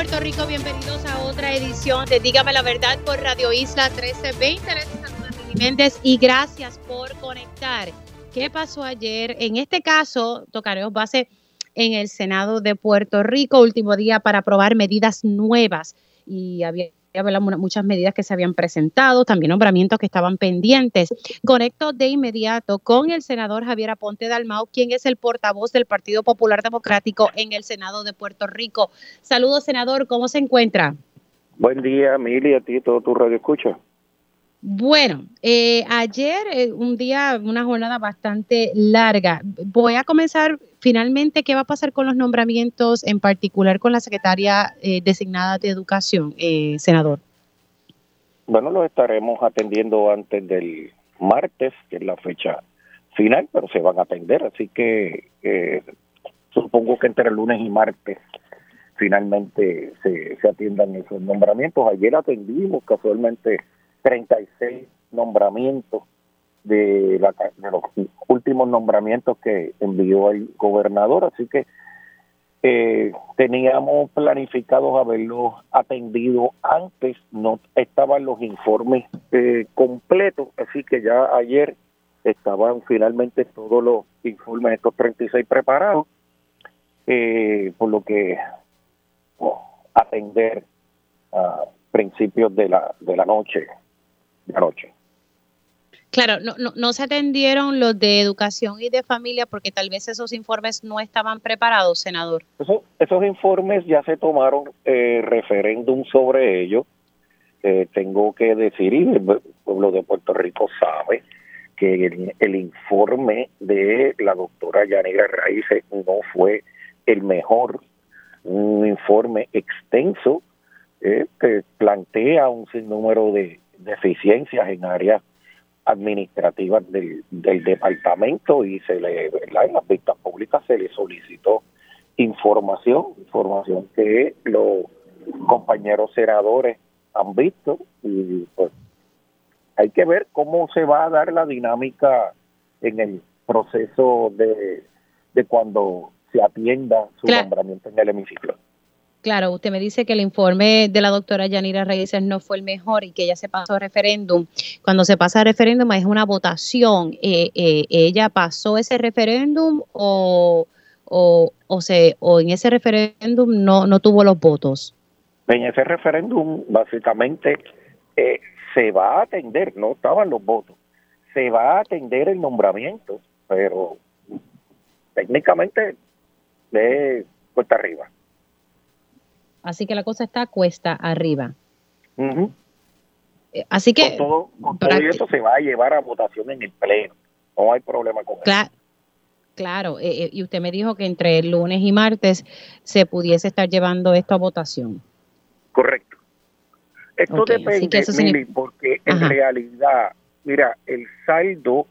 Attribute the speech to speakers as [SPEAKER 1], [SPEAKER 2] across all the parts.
[SPEAKER 1] Puerto Rico. Bienvenidos a otra edición de Dígame la Verdad por Radio Isla 1320. Les saluda Méndez y gracias por conectar. ¿Qué pasó ayer? En este caso, tocaremos base en el Senado de Puerto Rico, último día para aprobar medidas nuevas. Y había muchas medidas que se habían presentado, también nombramientos que estaban pendientes. Conecto de inmediato con el senador Javier Aponte Dalmau, quien es el portavoz del Partido Popular Democrático en el Senado de Puerto Rico. Saludos, senador, ¿cómo se encuentra?
[SPEAKER 2] Buen día, Mili, a ti, todo tu radio escucha.
[SPEAKER 1] Bueno, eh, ayer eh, un día, una jornada bastante larga. Voy a comenzar finalmente, ¿qué va a pasar con los nombramientos, en particular con la secretaria eh, designada de Educación, senador?
[SPEAKER 2] Bueno, lo estaremos atendiendo antes del martes, que es la fecha final, pero se van a atender, así que supongo que entre el lunes y martes finalmente se, se atiendan esos nombramientos. Ayer atendimos casualmente 36 nombramientos de, la, de los últimos nombramientos que envió el gobernador, así que eh, teníamos planificados haberlos atendido antes, no estaban los informes eh, completos, así que ya ayer estaban finalmente todos los informes, estos 36 preparados, eh, por lo que oh, atender a principios de la, de la noche noche.
[SPEAKER 1] Claro, no, no, no, se atendieron los de educación y de familia porque tal vez esos informes no estaban preparados, senador.
[SPEAKER 2] esos informes ya se tomaron eh, referéndum sobre ellos. Eh, tengo que decir, y el pueblo de Puerto Rico sabe que el, informe de la doctora Yanira Raíces no fue el mejor, un informe extenso eh, que plantea un sinnúmero de, deficiencias en áreas administrativas del, departamento y se le, en las vistas públicas se le solicitó información, información que los compañeros senadores han visto y pues hay que ver cómo se va a dar la dinámica en el proceso de, de cuando se atienda su nombramiento en el hemiciclo.
[SPEAKER 1] Claro, usted me dice que el informe de la doctora Yanira Reyes no fue el mejor y que ella se pasó a referéndum. Cuando se pasa a referéndum es una votación. Eh, eh, ¿Ella pasó ese referéndum o, o, o, se, o en ese referéndum no, no tuvo los votos?
[SPEAKER 2] En ese referéndum básicamente eh, se va a atender, no estaban los votos, se va a atender el nombramiento, pero técnicamente de cuesta arriba.
[SPEAKER 1] Así que la cosa está cuesta arriba. Eh, así que...
[SPEAKER 2] todo, esto se va a llevar a votación en el Pleno. No hay problema con
[SPEAKER 1] eso. Claro, eh, eh, y usted me dijo que entre el lunes y martes se pudiese estar llevando esto a votación.
[SPEAKER 2] Correcto. Esto depende, porque en realidad, mira, el saldo,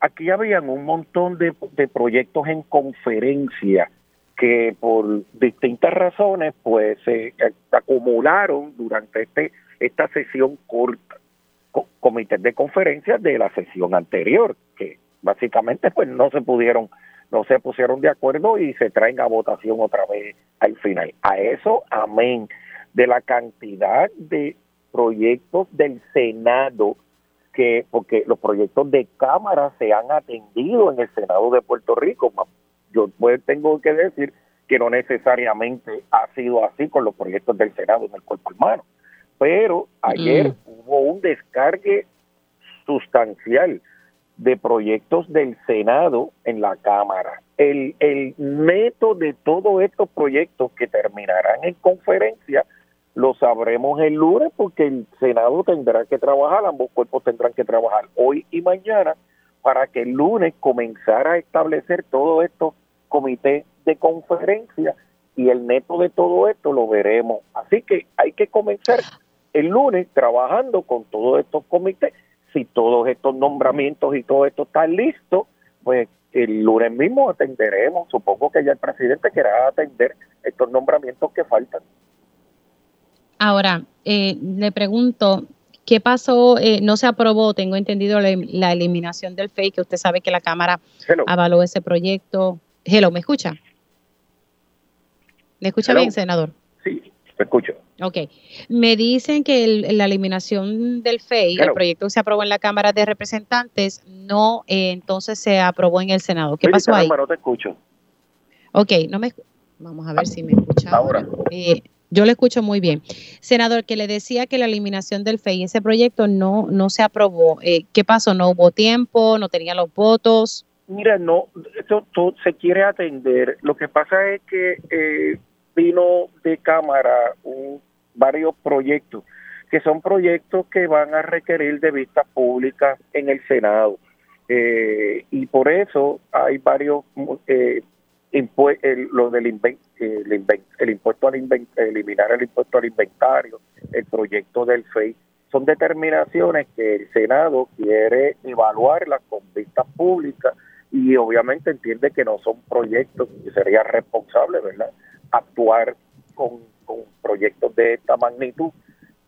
[SPEAKER 2] aquí habían un montón de, de proyectos en conferencia que por distintas razones pues se acumularon durante este esta sesión corta comités de conferencias de la sesión anterior que básicamente pues no se pudieron no se pusieron de acuerdo y se traen a votación otra vez al final. A eso amén de la cantidad de proyectos del Senado que porque los proyectos de cámara se han atendido en el Senado de Puerto Rico yo pues tengo que decir que no necesariamente ha sido así con los proyectos del Senado en el cuerpo humano. Pero ayer mm. hubo un descargue sustancial de proyectos del Senado en la Cámara. El, el neto de todos estos proyectos que terminarán en conferencia lo sabremos el lunes porque el Senado tendrá que trabajar, ambos cuerpos tendrán que trabajar hoy y mañana para que el lunes comenzara a establecer todo esto comité de conferencia y el neto de todo esto lo veremos. Así que hay que comenzar el lunes trabajando con todos estos comités. Si todos estos nombramientos y todo esto está listo, pues el lunes mismo atenderemos. Supongo que ya el presidente querrá atender estos nombramientos que faltan.
[SPEAKER 1] Ahora, eh, le pregunto, ¿qué pasó? Eh, no se aprobó, tengo entendido, la, eliminación del FEI, que usted sabe que la Cámara avaló ese proyecto. Hello, ¿me escucha? ¿Me escucha bien, senador?
[SPEAKER 2] Sí, me escucho.
[SPEAKER 1] Ok. Me dicen que la eliminación del FEI, el proyecto que se aprobó en la Cámara de Representantes, no eh, entonces se aprobó en el Senado. ¿Qué pasó ahí?
[SPEAKER 2] No te escucho.
[SPEAKER 1] Ok, no me, vamos a ver si me escucha ahora. Eh, yo le escucho muy bien. Senador, que le decía que la eliminación del FEI, ese proyecto no, no se aprobó. Eh, ¿Qué pasó? ¿No hubo tiempo? ¿No tenía los votos?
[SPEAKER 2] Mira, no, esto, se quiere atender. Lo que pasa es que vino de Cámara un, varios proyectos, que son proyectos que van a requerir de vista pública en el Senado. Eh, y por eso hay varios eh, el, lo del el, el impuesto al eliminar el impuesto al inventario, el proyecto del FEI, son determinaciones que el Senado quiere evaluarlas con vista pública y obviamente entiende que no son proyectos que sería responsable, ¿verdad? actuar con, proyectos de esta magnitud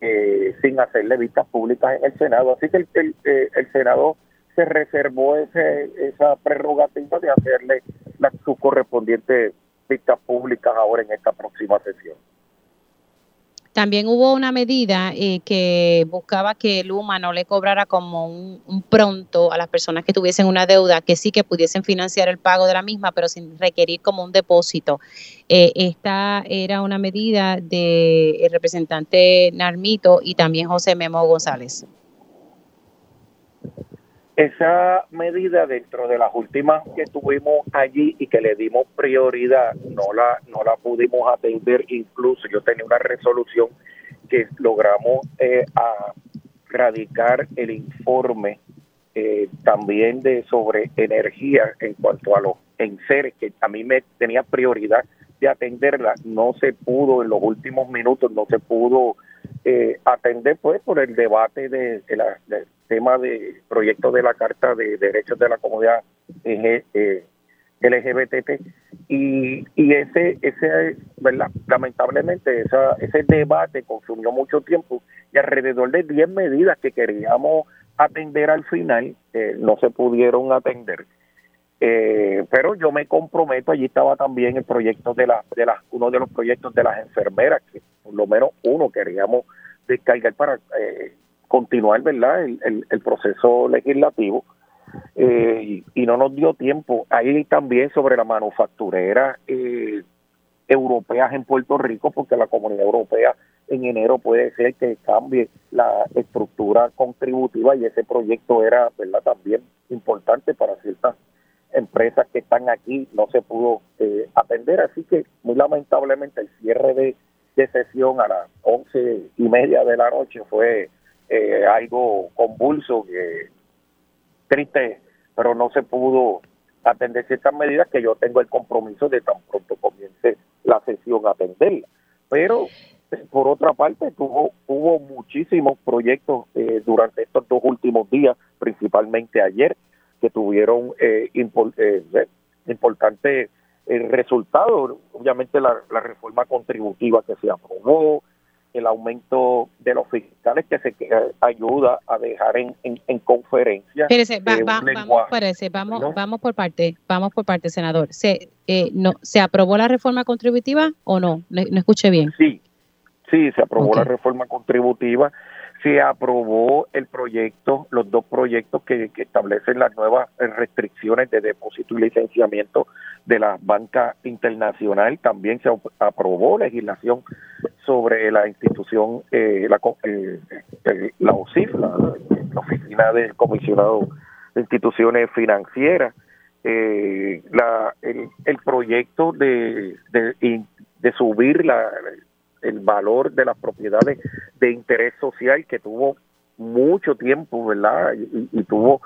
[SPEAKER 2] eh, sin hacerle vistas públicas en el Senado. Así que el, el, eh, Senado se reservó ese, esa prerrogativa de hacerle las, sus correspondientes vistas públicas ahora en esta próxima sesión.
[SPEAKER 1] También hubo una medida eh, que buscaba que Luma no le cobrara como un, pronto a las personas que tuviesen una deuda, que sí que pudiesen financiar el pago de la misma, pero sin requerir como un depósito. Eh, esta era una medida del representante Narmito y también José Memo González.
[SPEAKER 2] Esa medida dentro de las últimas que tuvimos allí y que le dimos prioridad, no la, no la pudimos atender, incluso yo tenía una resolución que logramos eh, a radicar el informe eh, también de sobre energía en cuanto a los enseres, que a mí me tenía prioridad de atenderla, no se pudo en los últimos minutos, no se pudo eh, atender pues por el debate de, la, del tema de proyecto de la Carta de Derechos de la Comunidad eh, LGBT y, y ese ese verdad lamentablemente esa, ese debate consumió mucho tiempo y alrededor de 10 medidas que queríamos atender al final eh, no se pudieron atender. Eh, pero yo me comprometo allí estaba también el proyecto de la de las uno de los proyectos de las enfermeras que por lo menos uno queríamos descargar para eh, continuar verdad el, el, proceso legislativo eh, y, no nos dio tiempo. Ahí también sobre la manufacturera eh, europeas en Puerto Rico porque la comunidad europea en enero puede ser que cambie la estructura contributiva y ese proyecto era verdad también importante para ciertas empresas que están aquí no se pudo eh, atender. Así que muy lamentablemente el cierre de de sesión a las once y media de la noche fue eh, algo convulso, que triste, pero no se pudo atender ciertas medidas que yo tengo el compromiso de tan pronto comience la sesión atenderla. Pero por otra parte tuvo hubo muchísimos proyectos eh, durante estos dos últimos días, principalmente ayer, que tuvieron eh, eh importantes el resultado, obviamente la, reforma contributiva que se aprobó, el aumento de los fiscales que se ayuda a dejar en, en, conferencia.
[SPEAKER 1] Espérese, vamos, vamos, vamos por parte, vamos por parte, senador. ¿Se, eh, no, ¿Se aprobó la reforma contributiva o no? No, escuché bien.
[SPEAKER 2] Sí, sí, se aprobó la reforma contributiva se aprobó el proyecto, los dos proyectos que, establecen las nuevas restricciones de depósito y licenciamiento de la banca internacional. También se aprobó legislación sobre la institución, eh, la, eh, la OSIF, la, Oficina del Comisionado de Instituciones Financieras. Eh, la, el, el proyecto de, de, de subir la, el valor de las propiedades de interés social que tuvo mucho tiempo, ¿verdad? Y, tuvo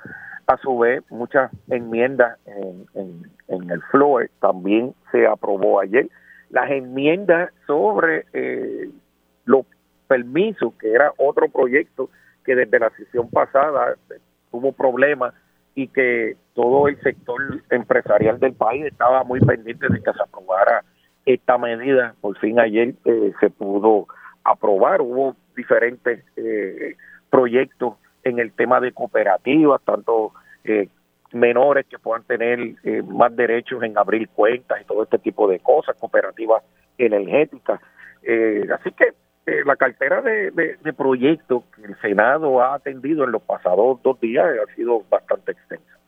[SPEAKER 2] a su vez muchas enmiendas en, en, el floor, también se aprobó ayer las enmiendas sobre eh, los permisos, que era otro proyecto que desde la sesión pasada tuvo problemas y que todo el sector empresarial del país estaba muy pendiente de que se aprobara esta medida. Por fin ayer eh, se pudo aprobar, hubo diferentes eh, proyectos en el tema de cooperativas, tanto eh, menores que puedan tener eh, más derechos en abrir cuentas y todo este tipo de cosas, cooperativas energéticas. Eh, así que la cartera de, de, proyectos que el Senado ha atendido en los pasados dos días ha sido bastante extensa.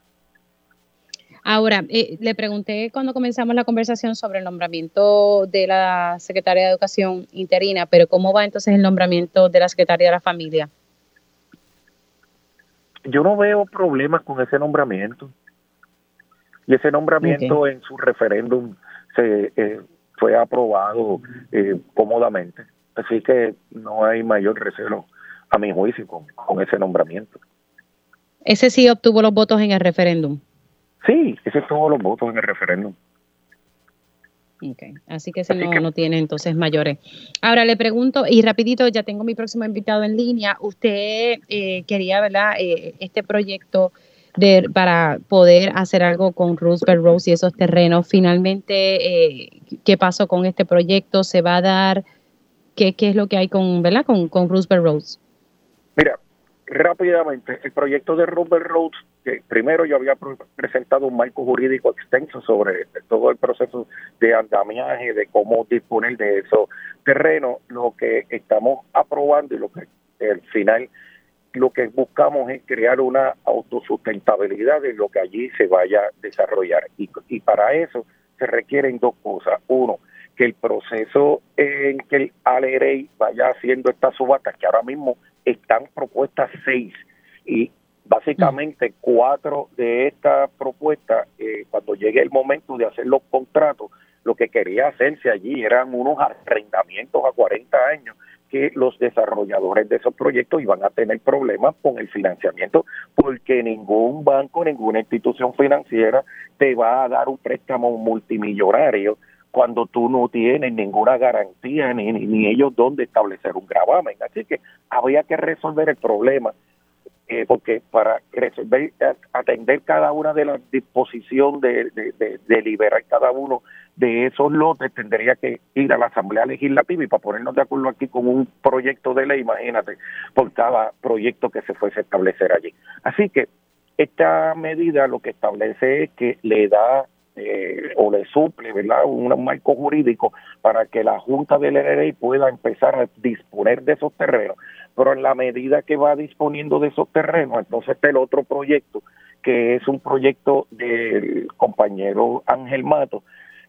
[SPEAKER 1] Ahora, le pregunté cuando comenzamos la conversación sobre el nombramiento de la Secretaria de Educación interina, pero ¿cómo va entonces el nombramiento de la Secretaria de la Familia?
[SPEAKER 2] yo no veo problemas con ese nombramiento. Y ese nombramiento en su referéndum se eh, fue aprobado eh, cómodamente. Así que no hay mayor recelo, a mi juicio, con, con ese nombramiento.
[SPEAKER 1] ¿Ese sí obtuvo los votos en el referéndum?
[SPEAKER 2] Sí, ese obtuvo los votos en el referéndum.
[SPEAKER 1] Okay. Así que ese no, no, tiene entonces mayores. Ahora le pregunto, y rapidito, ya tengo mi próximo invitado en línea. Usted eh, quería, ¿verdad? Eh, este proyecto de, para poder hacer algo con Roosevelt Rose y esos terrenos. Finalmente, eh, ¿qué pasó con este proyecto? ¿Se va a dar? ¿Qué, qué es lo que hay con, ¿verdad? Con, con Roosevelt Rose.
[SPEAKER 2] Rápidamente, el proyecto de Roosevelt Roads que primero yo había presentado un marco jurídico extenso sobre todo el proceso de andamiaje, de cómo disponer de esos terrenos. Lo que estamos aprobando y lo que al final lo que buscamos es crear una autosustentabilidad de lo que allí se vaya a desarrollar. Y, y para eso se requieren dos cosas. Uno, que el proceso en que el ALEREI vaya haciendo estas subatas, que ahora mismo están propuestas seis, y Básicamente, cuatro de estas propuestas, eh, cuando llegue el momento de hacer los contratos, lo que quería hacerse allí eran unos arrendamientos a 40 años que los desarrolladores de esos proyectos iban a tener problemas con el financiamiento porque ningún banco, ninguna institución financiera te va a dar un préstamo multimillonario cuando tú no tienes ninguna garantía ni, ni ellos dónde establecer un gravamen. Así que había que resolver el problema eh, porque para resolver, atender cada una de las disposiciones de, de, liberar cada uno de esos lotes, tendría que ir a la Asamblea Legislativa y para ponernos de acuerdo aquí con un proyecto de ley, imagínate, por cada proyecto que se fuese a establecer allí. Así que esta medida lo que establece es que le da eh, o le suple ¿verdad? un marco jurídico para que la Junta del LRI pueda empezar a disponer de esos terrenos pero en la medida que va disponiendo de esos terrenos, entonces está el otro proyecto, que es un proyecto del compañero Ángel Mato,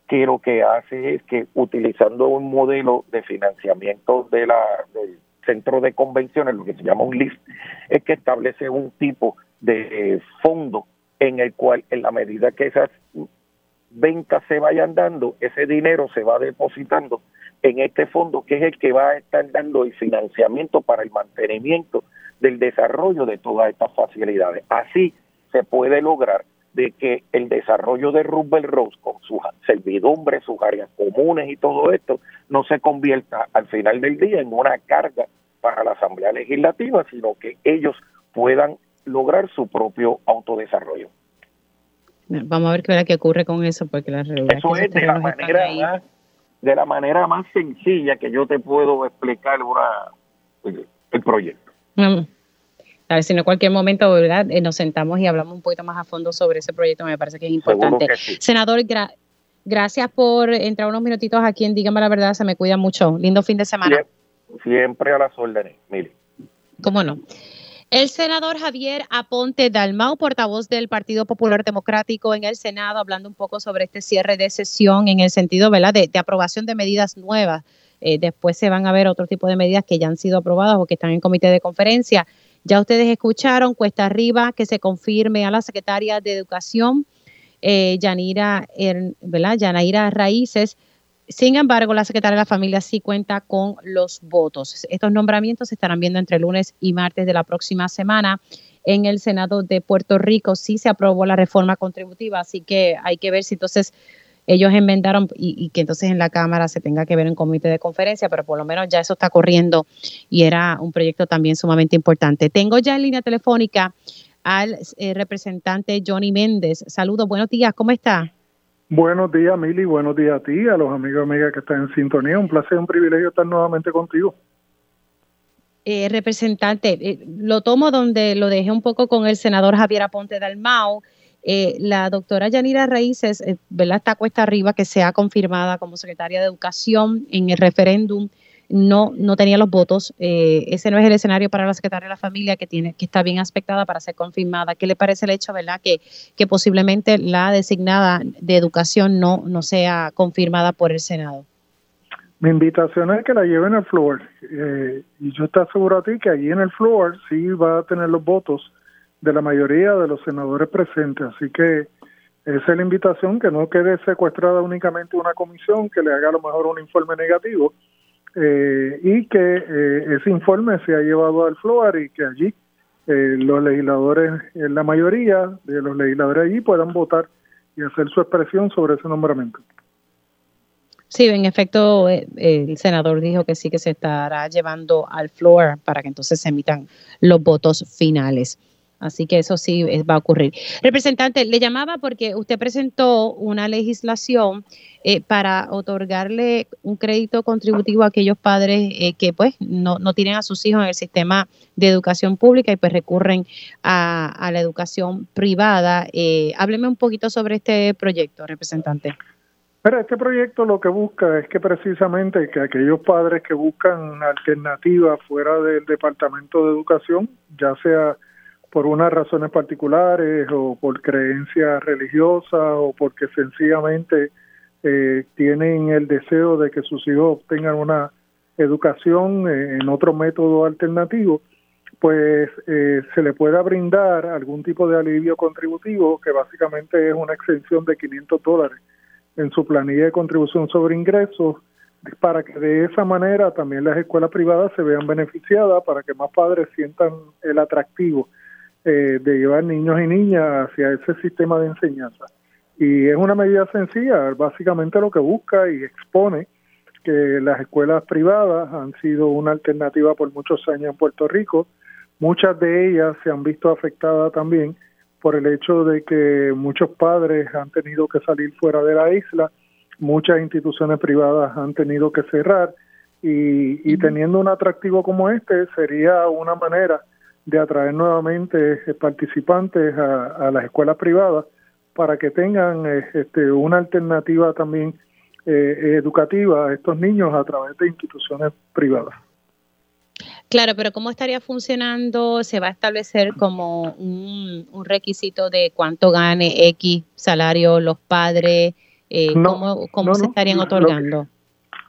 [SPEAKER 2] que lo que hace es que utilizando un modelo de financiamiento de la, del centro de convenciones, lo que se llama un LIST, es que establece un tipo de fondo en el cual en la medida que esas ventas se vayan dando, ese dinero se va depositando en este fondo, que es el que va a estar dando el financiamiento para el mantenimiento del desarrollo de todas estas facilidades. Así se puede lograr de que el desarrollo de Rubel Rose con sus servidumbres, sus áreas comunes y todo esto no se convierta al final del día en una carga para la Asamblea Legislativa, sino que ellos puedan lograr su propio autodesarrollo.
[SPEAKER 1] Vamos a ver qué, qué ocurre con eso, porque la
[SPEAKER 2] Eso es de la manera de la manera más sencilla que yo te puedo explicar el, proyecto.
[SPEAKER 1] A ver si en cualquier momento ¿verdad? Eh, nos sentamos y hablamos un poquito más a fondo sobre ese proyecto, me parece que es importante. Senador, gracias por entrar unos minutitos aquí en Dígame la Verdad, se me cuida mucho. Lindo fin de semana.
[SPEAKER 2] Siempre, a las órdenes, mire.
[SPEAKER 1] ¿Cómo no? El senador Javier Aponte Dalmau, portavoz del Partido Popular Democrático en el Senado, hablando un poco sobre este cierre de sesión en el sentido ¿verdad? De, aprobación de medidas nuevas. Eh, después se van a ver otro tipo de medidas que ya han sido aprobadas o que están en comité de conferencia. Ya ustedes escucharon, cuesta arriba que se confirme a la secretaria de Educación, eh, Yanira. Yanaira Raíces, sin embargo, la secretaria de la familia sí cuenta con los votos. Estos nombramientos se estarán viendo entre lunes y martes de la próxima semana. En el Senado de Puerto Rico sí se aprobó la reforma contributiva, así que hay que ver si entonces ellos enmendaron y, que entonces en la Cámara se tenga que ver en comité de conferencia, pero por lo menos ya eso está corriendo y era un proyecto también sumamente importante. Tengo ya en línea telefónica al eh, representante Johnny Méndez. Saludos, buenos días, ¿cómo está?
[SPEAKER 3] Buenos días, Mili, buenos días a ti, a los amigos y amigas que están en sintonía. Un placer, un privilegio estar nuevamente contigo.
[SPEAKER 1] Eh, representante, eh, lo tomo donde lo dejé un poco con el senador Javier Aponte Dalmau. Eh, la doctora Yanira Raíces, eh, ¿verdad? Está cuesta arriba que sea confirmada como secretaria de Educación en el referéndum. No, no tenía los votos. Eh, ese no es el escenario para la secretaria de la familia que tiene, que está bien aspectada para ser confirmada. ¿Qué le parece el hecho, verdad, que, que posiblemente la designada de educación no, no sea confirmada por el Senado?
[SPEAKER 3] Mi invitación es que la lleven al floor. y yo te aseguro a ti que allí en el floor sí va a tener los votos de la mayoría de los senadores presentes. Así que esa es la invitación, que no quede secuestrada únicamente una comisión que le haga a lo mejor un informe negativo eh, y que eh, ese informe sea llevado al FLOAR y que allí eh, los legisladores, en la mayoría de los legisladores allí puedan votar y hacer su expresión sobre ese nombramiento.
[SPEAKER 1] Sí, en efecto, el senador dijo que sí que se estará llevando al floor para que entonces se emitan los votos finales. Así que eso sí va a ocurrir. Representante, le llamaba porque usted presentó una legislación eh, para otorgarle un crédito contributivo a aquellos padres eh, que pues no, no, tienen a sus hijos en el sistema de educación pública y pues recurren a, la educación privada. Eh, hábleme un poquito sobre este proyecto, representante.
[SPEAKER 3] Pero este proyecto lo que busca es que precisamente que aquellos padres que buscan alternativas fuera del Departamento de Educación, ya sea por unas razones particulares o por creencias religiosas o porque sencillamente eh, tienen el deseo de que sus hijos obtengan una educación eh, en otro método alternativo, pues eh, se le pueda brindar algún tipo de alivio contributivo que básicamente es una exención de 500 dólares en su planilla de contribución sobre ingresos para que de esa manera también las escuelas privadas se vean beneficiadas, para que más padres sientan el atractivo eh, de llevar niños y niñas hacia ese sistema de enseñanza. Y es una medida sencilla, básicamente lo que busca y expone que las escuelas privadas han sido una alternativa por muchos años en Puerto Rico. Muchas de ellas se han visto afectadas también por el hecho de que muchos padres han tenido que salir fuera de la isla, muchas instituciones privadas han tenido que cerrar y, y teniendo un atractivo como este sería una manera de atraer nuevamente eh, participantes a, las escuelas privadas para que tengan eh, este, una alternativa también eh, educativa a estos niños a través de instituciones privadas.
[SPEAKER 1] Claro, pero ¿cómo estaría funcionando? ¿Se va a establecer como un, requisito de cuánto gane X salario los padres? ¿Cómo, se estarían otorgando?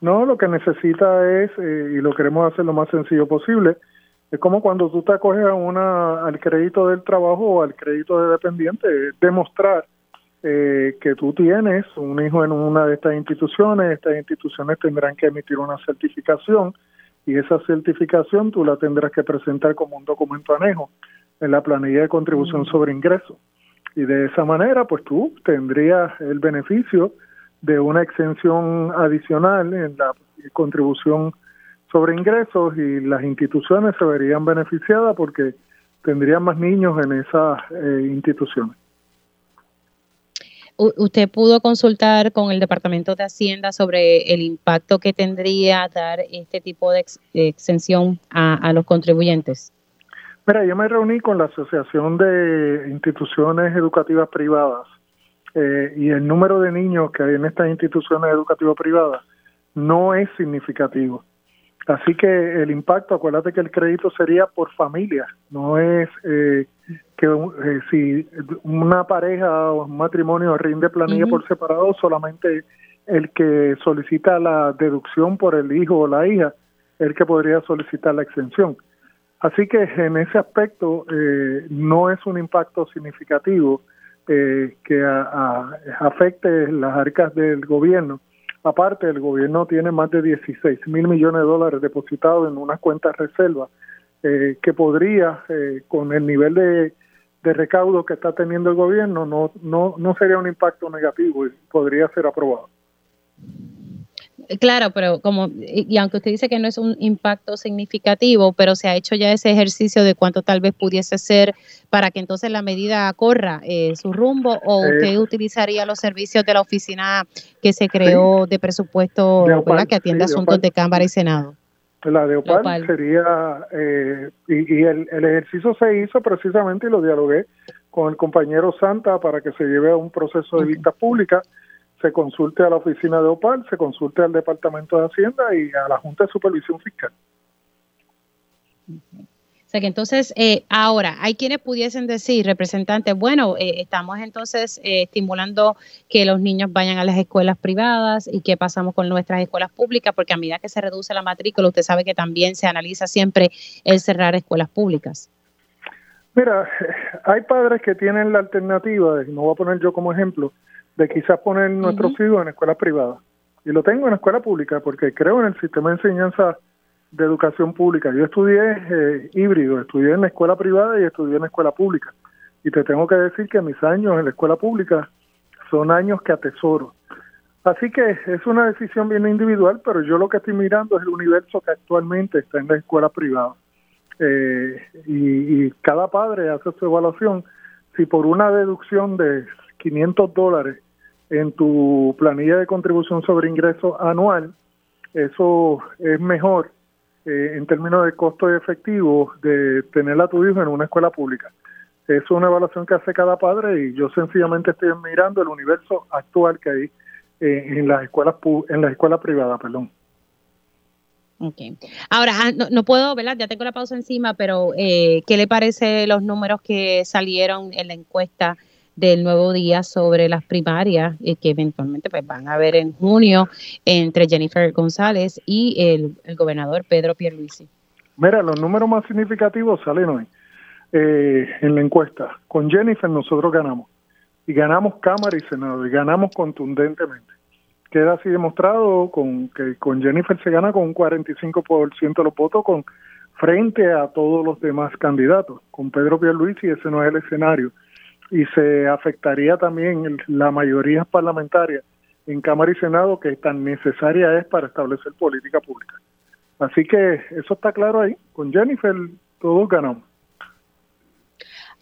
[SPEAKER 3] no, lo que necesita es, y lo queremos hacer lo más sencillo posible, es como cuando tú te acoges a una, al crédito del trabajo o al crédito de dependiente, demostrar eh, que tú tienes un hijo en una de estas instituciones, estas instituciones tendrán que emitir una certificación y esa certificación tú la tendrás que presentar como un documento anejo en la planilla de contribución mm. sobre ingresos. Y de esa manera, pues tú tendrías el beneficio de una exención adicional en la contribución sobre ingresos y las instituciones se verían beneficiadas porque tendrían más niños en esas eh, instituciones.
[SPEAKER 1] ¿Usted pudo consultar con el Departamento de Hacienda sobre el impacto que tendría dar este tipo de exención a, los contribuyentes?
[SPEAKER 3] Mira, yo me reuní con la Asociación de Instituciones Educativas Privadas eh, y el número de niños que hay en estas instituciones educativas privadas no es significativo. Así que el impacto, acuérdate que el crédito sería por familia, no es eh, que eh, si una pareja o un matrimonio rinde planilla por separado, solamente el que solicita la deducción por el hijo o la hija, el que podría solicitar la exención. Así que en ese aspecto eh, no es un impacto significativo que afecte las arcas del gobierno Aparte, el gobierno tiene más de 16 mil millones de dólares depositados en unas cuentas reservas eh, que podría, eh, con el nivel de, de recaudo que está teniendo el gobierno, no, no, no sería un impacto negativo y podría ser aprobado.
[SPEAKER 1] Claro, pero como, y aunque usted dice que no es un impacto significativo, pero se ha hecho ya ese ejercicio de cuánto tal vez pudiese ser para que entonces la medida corra eh, su rumbo, o eh, usted utilizaría los servicios de la oficina que se creó de presupuesto, que atiende asuntos de Cámara y Senado.
[SPEAKER 3] La de OPAL, sería, eh, y, el, el, ejercicio se hizo precisamente y lo dialogué con el compañero Santa para que se lleve a un proceso de vista pública, se consulte a la oficina de OPAL, se consulte al Departamento de Hacienda y a la Junta de Supervisión Fiscal
[SPEAKER 1] sea que entonces, eh, ahora, hay quienes pudiesen decir, representantes, bueno, eh, estamos entonces eh, estimulando que los niños vayan a las escuelas privadas y qué pasamos con nuestras escuelas públicas, porque a medida que se reduce la matrícula, usted sabe que también se analiza siempre el cerrar escuelas públicas.
[SPEAKER 3] Mira, hay padres que tienen la alternativa, no voy a poner yo como ejemplo, de quizás poner nuestros hijos en escuelas privadas. Y lo tengo en escuela pública porque creo en el sistema de enseñanza de educación pública. Yo estudié eh, híbrido, estudié en la escuela privada y estudié en la escuela pública. Y te tengo que decir que mis años en la escuela pública son años que atesoro. Así que es una decisión bien individual, pero yo lo que estoy mirando es el universo que actualmente está en la escuela privada. Eh, y, y, cada padre hace su evaluación. Si por una deducción de 500 dólares en tu planilla de contribución sobre ingresos anual, eso es mejor eh, en términos de costo efectivo de tener a tu hijo en una escuela pública. Es una evaluación que hace cada padre y yo sencillamente estoy mirando el universo actual que hay eh, en las escuelas en las escuelas privadas, perdón.
[SPEAKER 1] Okay. Ahora, ah, no, puedo, ¿verdad? Ya tengo la pausa encima, pero eh, ¿qué le parece los números que salieron en la encuesta del nuevo día sobre las primarias eh, que eventualmente pues, van a haber en junio entre Jennifer González y el, gobernador Pedro Pierluisi.
[SPEAKER 3] Mira, los números más significativos salen hoy eh, en la encuesta. Con Jennifer nosotros ganamos y ganamos Cámara y Senado y ganamos contundentemente. Queda así demostrado con que con Jennifer se gana con un 45% de los votos con frente a todos los demás candidatos. Con Pedro Pierluisi ese no es el escenario y se afectaría también la mayoría parlamentaria en Cámara y Senado que tan necesaria es para establecer política pública. Así que eso está claro ahí. Con Jennifer todos ganamos.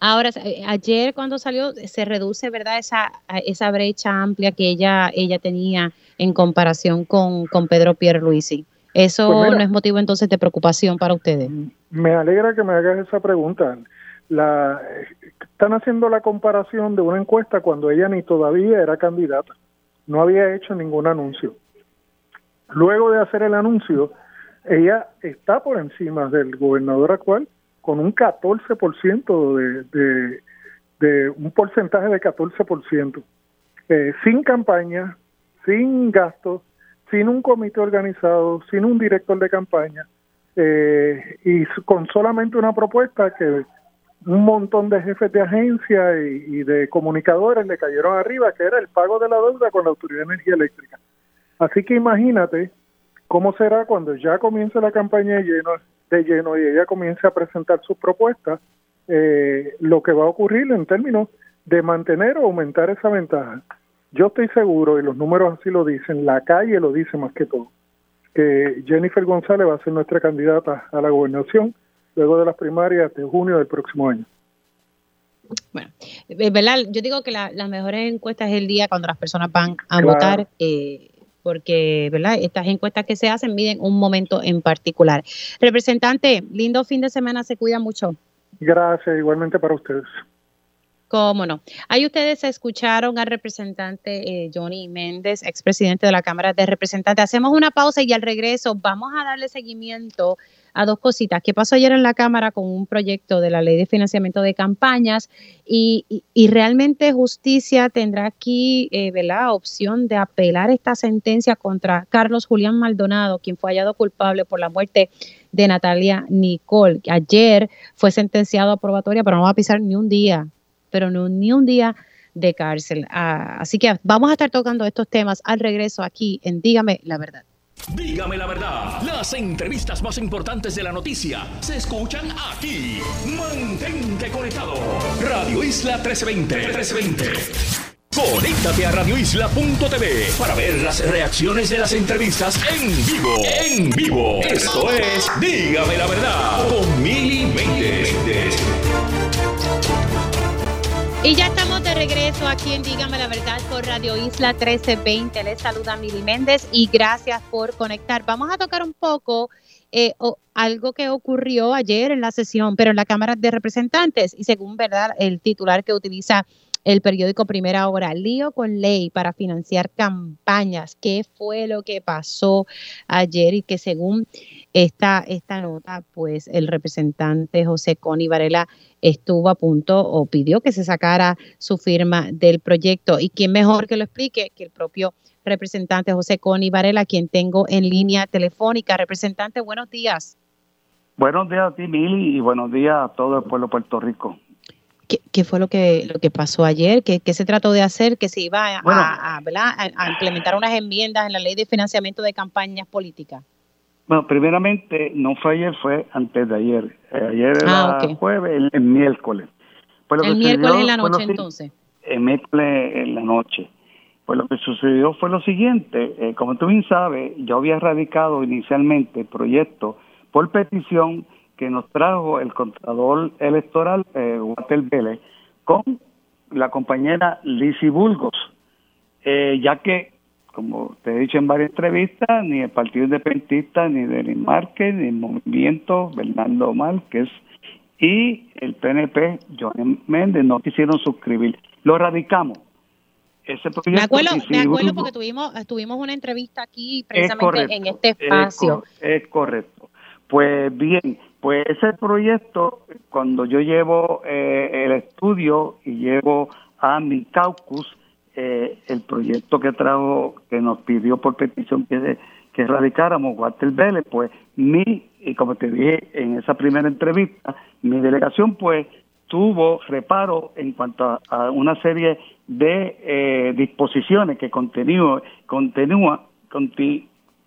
[SPEAKER 1] Ahora, eh, ayer cuando salió se reduce, ¿verdad? Esa, esa brecha amplia que ella, ella tenía en comparación con, con Pedro Pierluisi. ¿Eso pues no es motivo entonces de preocupación para ustedes?
[SPEAKER 3] Me alegra que me hagas esa pregunta la están haciendo la comparación de una encuesta cuando ella ni todavía era candidata, no había hecho ningún anuncio. Luego de hacer el anuncio, ella está por encima del gobernador actual con un 14% de, de, de un porcentaje de 14%, eh, sin campaña, sin gastos, sin un comité organizado, sin un director de campaña eh, y con solamente una propuesta que un montón de jefes de agencia y, de comunicadores le cayeron arriba, que era el pago de la deuda con la Autoridad de Energía Eléctrica. Así que imagínate cómo será cuando ya comience la campaña de lleno, de lleno y ella comience a presentar sus propuestas, eh, lo que va a ocurrir en términos de mantener o aumentar esa ventaja. Yo estoy seguro, y los números así lo dicen, la calle lo dice más que todo, que Jennifer González va a ser nuestra candidata a la gobernación luego de las primarias de junio del próximo año.
[SPEAKER 1] Bueno, eh, ¿verdad? Yo digo que las mejores encuestas es el día cuando las personas van a votar, eh, porque, ¿verdad? Estas encuestas que se hacen miden un momento en particular. Representante, lindo fin de semana, se cuida mucho.
[SPEAKER 3] Gracias, igualmente para ustedes.
[SPEAKER 1] Cómo no. Ahí ustedes escucharon al representante eh, Johnny Méndez, expresidente de la Cámara de Representantes. Hacemos una pausa y al regreso vamos a darle seguimiento a dos cositas. ¿Qué pasó ayer en la Cámara con un proyecto de la ley de financiamiento de campañas? Y, realmente justicia tendrá aquí eh, la opción de apelar esta sentencia contra Carlos Julián Maldonado, quien fue hallado culpable por la muerte de Natalia Nicole. Ayer fue sentenciado a probatoria, pero no va a pisar ni un día, pero ni un día de cárcel. Ah, así que vamos a estar tocando estos temas al regreso aquí en Dígame la verdad.
[SPEAKER 4] Dígame la verdad, las entrevistas más importantes de la noticia se escuchan aquí. Mantente conectado. Radio Isla 1320. 1320. Conéctate a radioisla.tv para ver las reacciones de las entrevistas en vivo. En vivo. Esto es Dígame la verdad con Mili
[SPEAKER 1] Y ya estamos de regreso aquí en Dígame la Verdad por Radio Isla 1320. Les saluda Mili Méndez y gracias por conectar. Vamos a tocar un poco eh, algo que ocurrió ayer en la sesión, pero en la Cámara de Representantes y según verdad el titular que utiliza el periódico Primera Hora, lío con ley para financiar campañas. ¿Qué fue lo que pasó ayer y que según esta, esta nota, pues el representante José Coni Varela estuvo a punto o pidió que se sacara su firma del proyecto. ¿Y quién mejor que lo explique que el propio representante José Coni Varela, quien tengo en línea telefónica? Representante, buenos días.
[SPEAKER 5] Buenos días a ti, Mili, y buenos días a todo el pueblo de Puerto Rico.
[SPEAKER 1] ¿Qué, fue lo que, lo que pasó ayer? ¿Qué, se trató de hacer? ¿Que se iba a, a, implementar unas enmiendas en la ley de financiamiento de campañas políticas?
[SPEAKER 5] Bueno, primeramente, no fue ayer, fue antes de ayer. Eh, ayer era ah, jueves, el, miércoles.
[SPEAKER 1] Pues el miércoles en la noche, entonces.
[SPEAKER 5] El miércoles en la noche. Pues lo que sucedió fue lo siguiente, eh, como tú bien sabes, yo había radicado inicialmente el proyecto por petición que nos trajo el contador electoral eh, Walter Vélez con la compañera Lizzie Burgos, eh, ya que, como te he dicho en varias entrevistas, ni el Partido Independentista, ni Denis Márquez, ni el Movimiento Bernardo Márquez y el PNP, Joan Méndez, no quisieron suscribir. Lo radicamos.
[SPEAKER 1] Ese me acuerdo, me acuerdo porque tuvimos, tuvimos una entrevista aquí precisamente en este espacio.
[SPEAKER 5] es correcto. Pues bien, pues ese proyecto, cuando yo llevo eh, el estudio y llevo a mi caucus, eh, el proyecto que trajo, que nos pidió por petición que, que radicáramos Walter Vélez, pues mi, y como te dije en esa primera entrevista, mi delegación pues tuvo reparo en cuanto a, una serie de eh, disposiciones que contenía, contenía,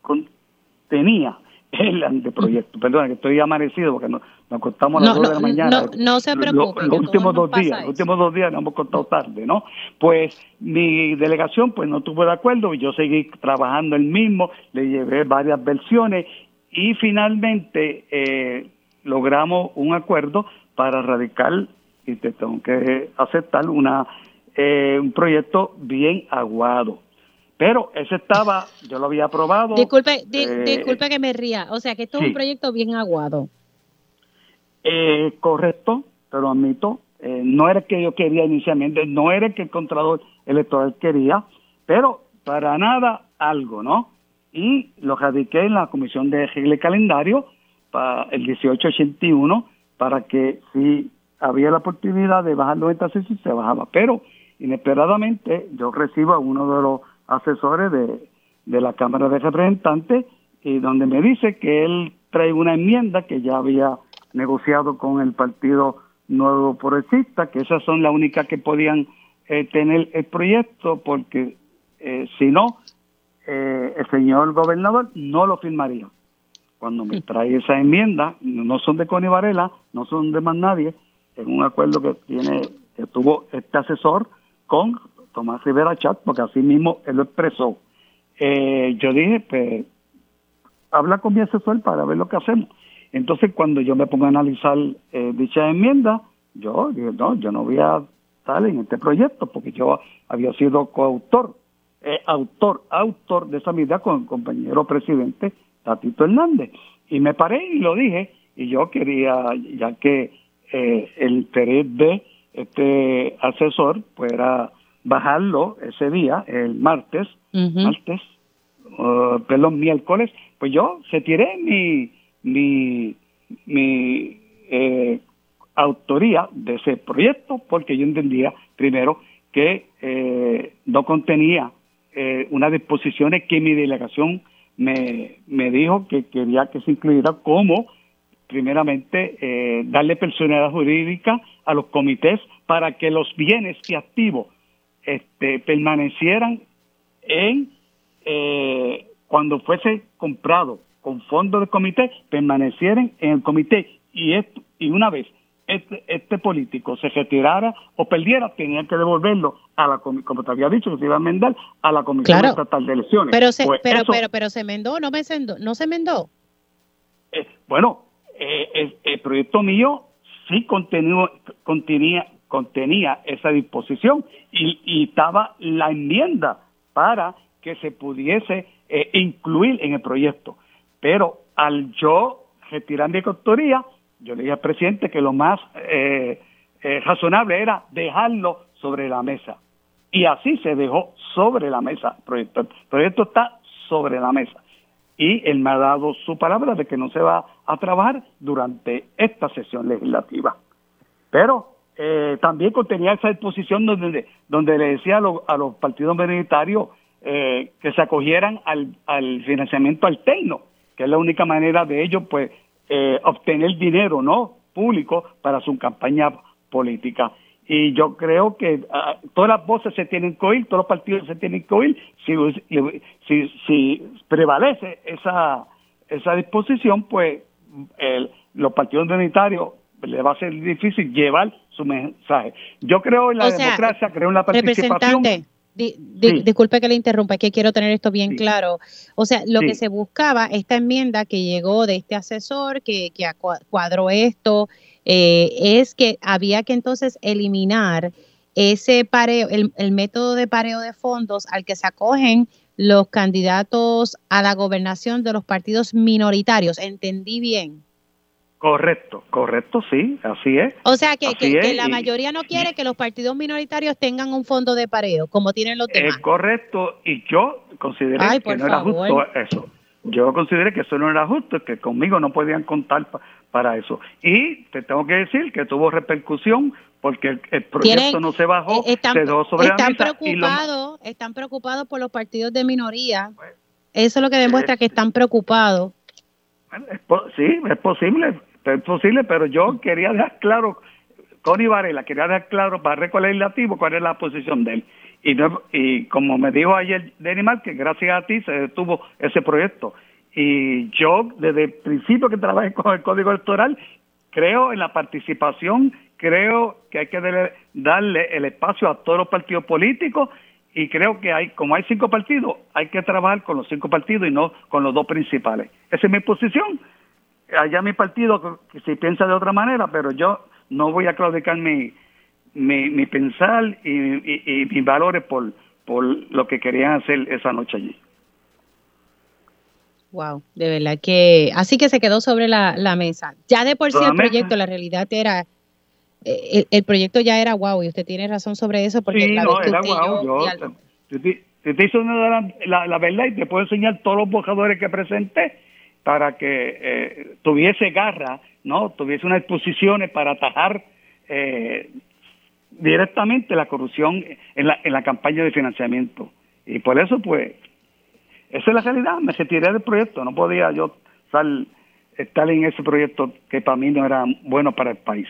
[SPEAKER 5] contenía el anteproyecto. Perdona, que estoy amanecido porque nos, acostamos a las dos de la mañana.
[SPEAKER 1] No, se preocupe.
[SPEAKER 5] Los, últimos dos días, los últimos dos días nos hemos contado tarde, ¿no? Pues mi delegación pues no estuvo de acuerdo y yo seguí trabajando el mismo, le llevé varias versiones y finalmente eh, logramos un acuerdo para radicar, y te tengo que aceptar, una eh, un proyecto bien aguado pero ese estaba, yo lo había aprobado.
[SPEAKER 1] Disculpe, eh, disculpe que me ría. O sea, que esto es un proyecto bien aguado.
[SPEAKER 5] Eh, correcto, pero admito. Eh, no era que yo quería inicialmente, no era que el Contralor Electoral quería, pero para nada algo, ¿no? Y lo radiqué en la Comisión de Regla Calendario para el 1881 para que si había la oportunidad de bajar los y se bajaba. Pero inesperadamente yo recibo a uno de los asesores de, de la Cámara de Representantes y donde me dice que él trae una enmienda que ya había negociado con el Partido Nuevo Progresista, que esas son las únicas que podían eh, tener el proyecto, porque eh, si no, eh, el señor gobernador no lo firmaría. Cuando me trae esa enmienda, no son de Connie Varela, no son de más nadie, en un acuerdo que tiene que tuvo este asesor con Tomás Rivera Chat, porque así mismo él lo expresó. Eh, yo dije, pues, habla con mi asesor para ver lo que hacemos. Entonces, cuando yo me pongo a analizar eh, dicha enmienda, yo digo, no, yo no voy a estar en este proyecto, porque yo había sido coautor, eh, autor, autor de esa medida con el compañero presidente Tatito Hernández. Y me paré y lo dije, y yo quería, ya que el interés de este asesor, pues era bajarlo ese día, el martes, martes, uh, perdón, miércoles, pues yo retiré mi, mi, mi eh, autoría de ese proyecto porque yo entendía primero que eh, no contenía eh, unas disposiciones que mi delegación me, me dijo que quería que se incluyera como primeramente eh, darle personalidad jurídica a los comités para que los bienes y activos este, permanecieran en eh, cuando fuese comprado con fondos del comité, permanecieran en el comité y, esto, y una vez este, este político se retirara o perdiera, tenía que devolverlo a la como te había dicho que se iba a enmendar a la Comisión Estatal de Elecciones.
[SPEAKER 1] Pero se, pues pero, pero, pero se enmendó, no me no se enmendó.
[SPEAKER 5] Eh, bueno, eh, el, proyecto mío sí contenía, contenía, contenía esa disposición y, y estaba la enmienda para que se pudiese eh, incluir en el proyecto. Pero al yo retirar mi autoría, yo le dije al presidente que lo más eh, eh, razonable era dejarlo sobre la mesa. Y así se dejó sobre la mesa el proyecto. El proyecto está sobre la mesa. Y él me ha dado su palabra de que no se va a trabajar durante esta sesión legislativa. Pero eh, también contenía esa disposición donde, donde le decía a, a los partidos minoritarios que se acogieran al, al financiamiento alterno, que es la única manera de ellos, pues, eh, obtener dinero no público para su campaña política. Y yo creo que ah, todas las voces se tienen que oír, todos los partidos se tienen que oír. Si, si, si prevalece esa, esa disposición, pues los partidos unitarios le va a ser difícil llevar su mensaje. Yo creo en la democracia, creo en la participación.
[SPEAKER 1] Disculpe que le interrumpa, es que quiero tener esto bien claro. O sea, lo que se buscaba, esta enmienda que llegó de este asesor que, que cuadró esto, eh, es que había que entonces eliminar ese pareo, el, el método de pareo de fondos al que se acogen los candidatos a la gobernación de los partidos minoritarios. ¿Entendí bien?
[SPEAKER 5] Correcto, correcto, sí, así es.
[SPEAKER 1] O sea que, la mayoría no quiere que los partidos minoritarios tengan un fondo de pareo, como tienen los demás.
[SPEAKER 5] Es correcto, y yo consideré que no era justo eso. Yo consideré que eso no era justo, que conmigo no podían contar para eso. Y te tengo que decir que tuvo repercusión porque el, proyecto no se bajó, eh, están, se dejó sobre
[SPEAKER 1] están Preocupados, Están preocupados por los partidos de minoría. eso es lo que demuestra que están preocupados.
[SPEAKER 5] sí, es posible, es posible, pero yo quería dejar claro, Connie Varela, quería dejar claro para el récord legislativo cuál es la posición de él. Y, y como me dijo ayer Denimar, que gracias a ti se detuvo ese proyecto. Y yo, desde el principio que trabajé con el Código Electoral, creo en la participación, creo que hay que darle el espacio a todos los partidos políticos y creo que hay, como hay cinco partidos, hay que trabajar con los cinco partidos y no con los dos principales. Esa es mi posición allá mi partido que si piensa de otra manera, pero yo no voy a claudicar mi, mi, pensar y, mis valores por, por lo que querían hacer esa noche allí.
[SPEAKER 1] Wow, de verdad que así que se quedó sobre la, la Ya de por sí el proyecto, la realidad era, eh, el, proyecto ya era wow y usted tiene razón sobre eso porque
[SPEAKER 5] la no, era wow. te, te, la, la, verdad y te puedo enseñar todos los bojadores que presenté para que eh, tuviese garra, no, tuviese unas posiciones para atajar eh, directamente la corrupción en la, en la campaña de financiamiento. Y por eso, pues, esa es la realidad. Me retiré del proyecto. No podía yo estar, en ese proyecto que para mí no era bueno para el país.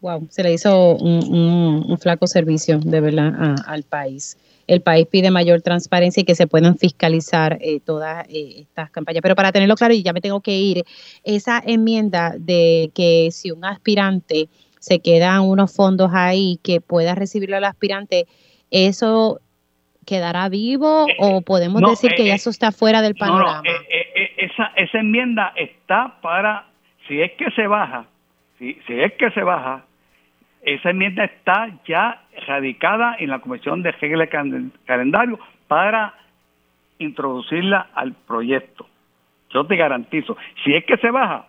[SPEAKER 1] Wow, se le hizo un, flaco servicio de verdad al país el país pide mayor transparencia y que se puedan fiscalizar eh, todas eh, estas campañas. Pero para tenerlo claro, y ya me tengo que ir, esa enmienda de que si un aspirante se quedan unos fondos ahí que pueda recibirlo el aspirante, ¿eso quedará vivo o eh, podemos decir que ya eso está fuera del panorama?
[SPEAKER 5] esa, esa enmienda está para, si es que se baja, si, si es que se baja, esa enmienda está ya radicada en la Comisión de Regla Calendario para introducirla al proyecto. Yo te garantizo, si es que se baja,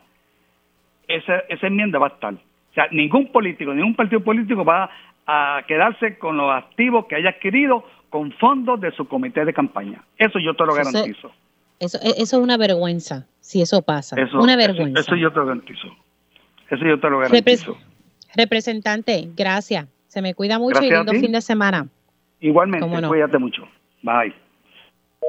[SPEAKER 5] esa, esa enmienda va a estar. O sea, ningún político, ningún partido político va a quedarse con los activos que haya adquirido con fondos de su comité de campaña. Eso yo te lo garantizo.
[SPEAKER 1] Eso, eso, es una vergüenza, si eso pasa. una vergüenza.
[SPEAKER 5] Eso, yo te lo garantizo. Eso yo te lo garantizo.
[SPEAKER 1] Representante, gracias. Se me cuida mucho y lindo fin de semana.
[SPEAKER 5] Igualmente, cuídate mucho. Bye.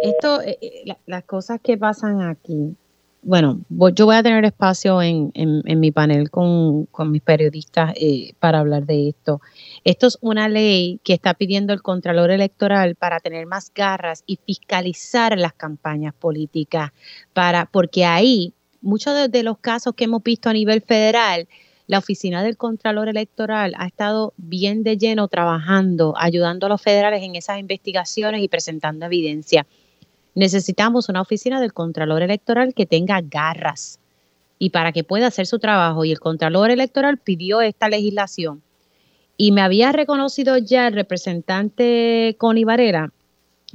[SPEAKER 1] Esto, eh, eh, las cosas que pasan aquí, bueno, yo voy a tener espacio en, mi panel con, mis periodistas eh, para hablar de esto. Esto es una ley que está pidiendo el Contralor Electoral para tener más garras y fiscalizar las campañas políticas, para, porque ahí muchos de los casos que hemos visto a nivel federal, la oficina del Contralor Electoral ha estado bien de lleno trabajando, ayudando a los federales en esas investigaciones y presentando evidencia. Necesitamos una oficina del Contralor Electoral que tenga garras y para que pueda hacer su trabajo. Y el Contralor Electoral pidió esta legislación. Y me había reconocido ya el representante Connie Varela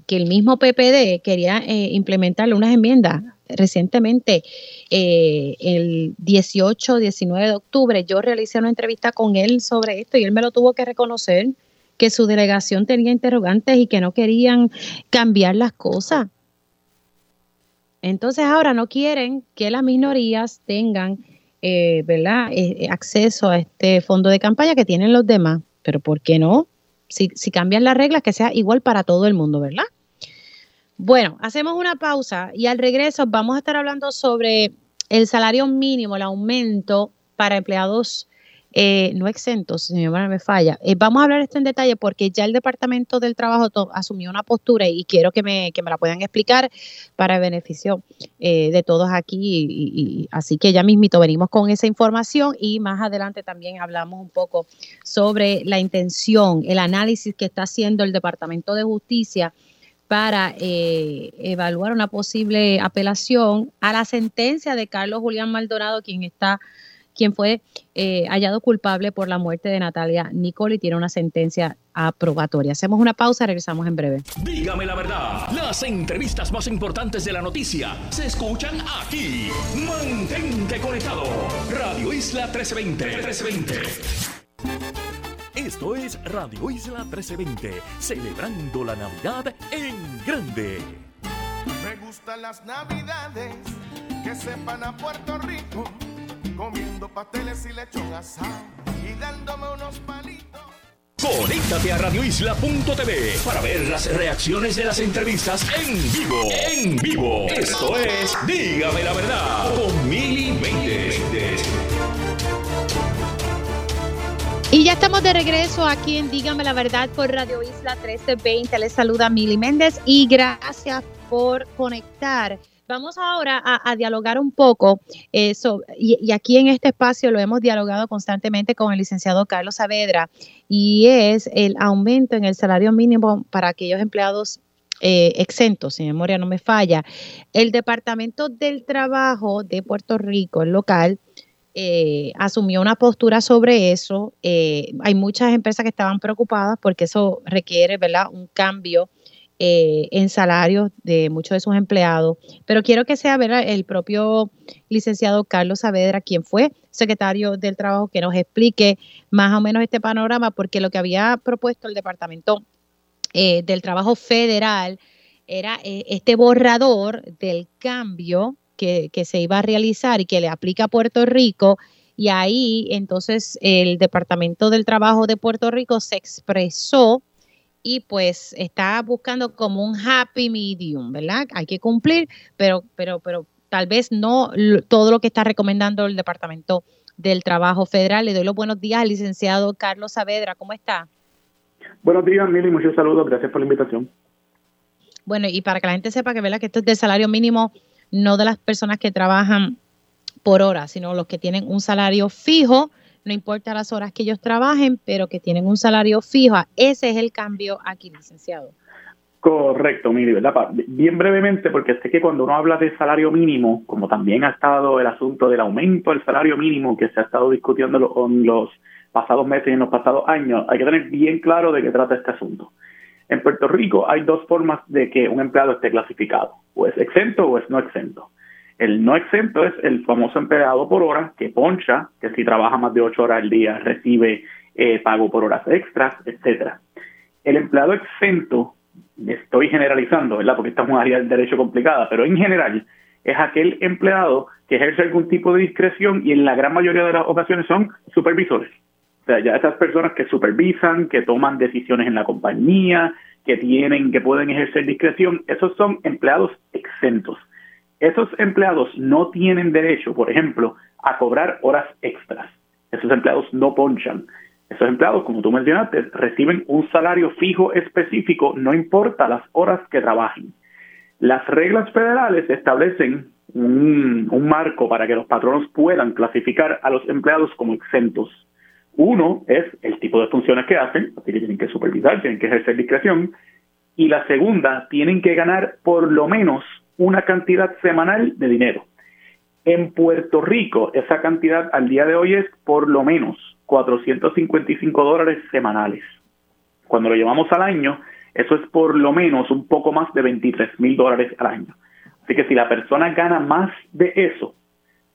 [SPEAKER 1] que el mismo PPD quería eh, implementarle unas enmiendas recientemente, eh, el 18, 19 de octubre, yo realicé una entrevista con él sobre esto y él me lo tuvo que reconocer, que su delegación tenía interrogantes y que no querían cambiar las cosas. Entonces ahora no quieren que las minorías tengan eh, ¿verdad? Eh, acceso a este fondo de campaña que tienen los demás. Pero ¿por qué no? Si, si cambian las reglas, que sea igual para todo el mundo, ¿verdad? Bueno, hacemos una pausa y al regreso vamos a estar hablando sobre el salario mínimo, el aumento para empleados eh, no exentos, si mi me falla. Eh, vamos a hablar esto en detalle porque ya el Departamento del Trabajo asumió una postura y quiero que me, que me la puedan explicar para el beneficio eh, de todos aquí. Y, así que ya mismito venimos con esa información y más adelante también hablamos un poco sobre la intención, el análisis que está haciendo el Departamento de Justicia para eh, evaluar una posible apelación a la sentencia de Carlos Julián Maldonado, quien está quien fue eh, hallado culpable por la muerte de Natalia Nicole y tiene una sentencia aprobatoria. Hacemos una pausa, regresamos en breve.
[SPEAKER 4] Dígame la verdad, las entrevistas más importantes de la noticia se escuchan aquí. Mantente conectado. Radio Isla 1320. 1320. Esto es Radio Isla 1320, celebrando la Navidad en grande.
[SPEAKER 6] Me gustan las Navidades que sepan a Puerto Rico, comiendo pasteles y lechón asado y dándome unos palitos.
[SPEAKER 4] Conéctate a radioisla.tv para ver las reacciones de las entrevistas en vivo. En vivo. Esto es Dígame la verdad con Mili
[SPEAKER 1] Y ya estamos de regreso aquí en Dígame la Verdad por Radio Isla 1320. Les saluda Mili Méndez y gracias por conectar. Vamos ahora a, dialogar un poco, eh, y, aquí en este espacio lo hemos dialogado constantemente con el licenciado Carlos Saavedra, y es el aumento en el salario mínimo para aquellos empleados eh, exentos, si memoria no me falla. El Departamento del Trabajo de Puerto Rico, el local, eh, asumió una postura sobre eso. Eh, hay muchas empresas que estaban preocupadas porque eso requiere ¿verdad? un cambio eh, en salarios de muchos de sus empleados. Pero quiero que sea ¿verdad? el propio licenciado Carlos Saavedra, quien fue secretario del Trabajo, que nos explique más o menos este panorama, porque lo que había propuesto el Departamento del Trabajo Federal era este borrador del cambio que, se iba a realizar y que le aplica a Puerto Rico. Y ahí entonces el Departamento del Trabajo de Puerto Rico se expresó y pues está buscando como un happy medium, ¿verdad? Hay que cumplir, pero, pero, pero tal vez no todo lo que está recomendando el Departamento del Trabajo Federal. Le doy los buenos días al licenciado Carlos Saavedra. ¿Cómo está?
[SPEAKER 7] Buenos días, Mili. Muchos saludos. Gracias por la invitación.
[SPEAKER 1] Bueno, y para que la gente sepa que, ¿verdad? que esto es de salario mínimo no de las personas que trabajan por hora, sino los que tienen un salario fijo, no importa las horas que ellos trabajen, pero que tienen un salario fijo. Ese es el cambio aquí, licenciado.
[SPEAKER 7] Correcto, Miri, ¿verdad? Bien brevemente, porque sé que cuando uno habla de salario mínimo, como también ha estado el asunto del aumento del salario mínimo que se ha estado discutiendo en los pasados meses y en los pasados años, hay que tener bien claro de qué trata este asunto. En Puerto Rico hay dos formas de que un empleado esté clasificado, o es exento o es no exento. El no exento es el famoso empleado por hora que poncha, que si trabaja más de ocho horas al día recibe eh, pago por horas extras, etcétera. El empleado exento, estoy generalizando, ¿verdad? Porque esta es una área del derecho complicada, pero en general es aquel empleado que ejerce algún tipo de discreción y en la gran mayoría de las ocasiones son supervisores sea, ya esas personas que supervisan, que toman decisiones en la compañía, que tienen, que pueden ejercer discreción, esos son empleados exentos. esos empleados no tienen derecho, por ejemplo, a cobrar horas extras. Esos empleados no ponchan. Esos empleados, como tú mencionaste, reciben un salario fijo específico, no importa las horas que trabajen. Las reglas federales establecen un, marco para que los patronos puedan clasificar a los empleados como exentos. Uno es el tipo de funciones que hacen, así que tienen que supervisar, tienen que ejercer discreción. Y la segunda, tienen que ganar por lo menos una cantidad semanal de dinero. En Puerto Rico, esa cantidad al día de hoy es por lo menos 455 dólares semanales. Cuando lo llevamos al año, eso es por lo menos un poco más de 23 mil dólares al año. Así que si la persona gana más de eso,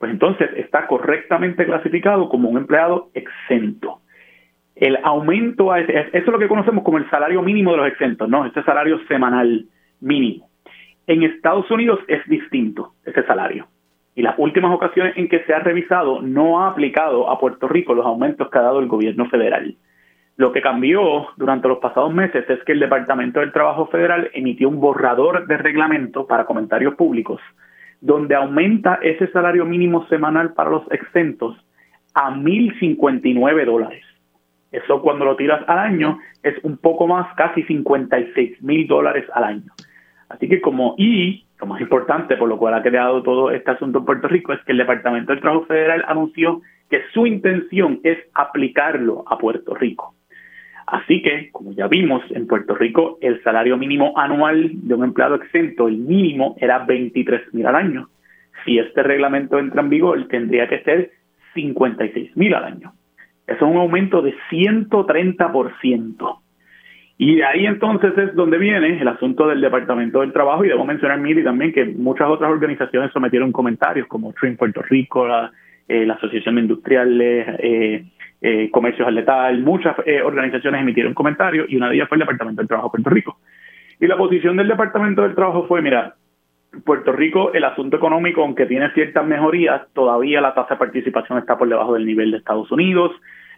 [SPEAKER 7] pues entonces está correctamente clasificado como un empleado exento. El aumento, a eso es lo que conocemos como el salario mínimo de los exentos, ¿no? Este salario semanal mínimo. En Estados Unidos es distinto ese salario. Y las últimas ocasiones en que se ha revisado no ha aplicado a Puerto Rico los aumentos que ha dado el gobierno federal. Lo que cambió durante los pasados meses es que el Departamento del Trabajo Federal emitió un borrador de reglamento para comentarios públicos, donde aumenta ese salario mínimo semanal para los exentos a 1.059 dólares. Eso cuando lo tiras al año es un poco más, casi 56 mil dólares al año. Así que como, y lo más importante por lo cual ha creado todo este asunto en Puerto Rico es que el Departamento del Trabajo Federal anunció que su intención es aplicarlo a Puerto Rico. Así que, como ya vimos, en Puerto Rico el salario mínimo anual de un empleado exento, el mínimo era 23 mil al año. Si este reglamento entra en vigor, tendría que ser 56 mil al año. Eso es un aumento de 130%. Y de ahí entonces es donde viene el asunto del Departamento del Trabajo y debo mencionar, Mili, también que muchas otras organizaciones sometieron comentarios como Trim Puerto Rico, la, eh, Asociación de Industriales, eh, eh, Comercios al Letal, muchas eh, organizaciones emitieron comentarios y una de ellas fue el Departamento del Trabajo de Puerto Rico. Y la posición del Departamento del Trabajo fue, mira, Puerto Rico, el asunto económico, aunque tiene ciertas mejorías, todavía la tasa de participación está por debajo del nivel de Estados Unidos.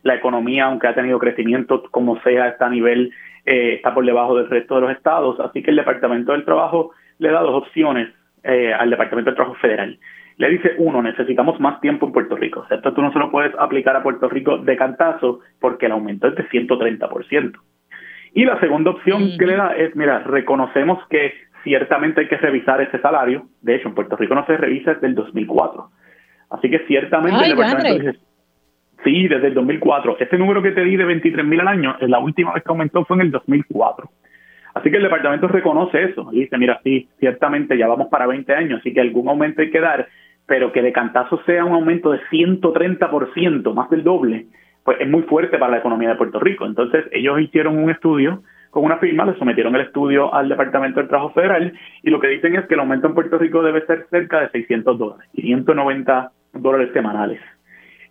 [SPEAKER 7] La economía, aunque ha tenido crecimiento, como sea, está nivel, eh, está por debajo del resto de los estados. Así que el Departamento del Trabajo le da dos opciones eh, al Departamento del Trabajo Federal. Le dice, uno, necesitamos más tiempo en Puerto Rico. O sea, esto tú no se lo puedes aplicar a Puerto Rico de cantazo porque el aumento es de 130%. Y la segunda opción que le da es, mira, reconocemos que ciertamente hay que revisar ese salario. De hecho, en Puerto Rico no se revisa desde el 2004. Así que ciertamente el departamento dice, sí, desde el 2004. Este número que te di de 23 mil al año, la última vez que aumentó fue en el 2004. Así que el departamento reconoce eso y dice, mira, sí, ciertamente ya vamos para 20 años, así que algún aumento hay que dar, pero que de cantazo sea un aumento de 130%, más del doble, pues es muy fuerte para la economía de Puerto Rico. Entonces ellos hicieron un estudio con una firma, le sometieron el estudio al Departamento del Trabajo Federal y lo que dicen es que el aumento en Puerto Rico debe ser cerca de 600 dólares, 590 dólares semanales.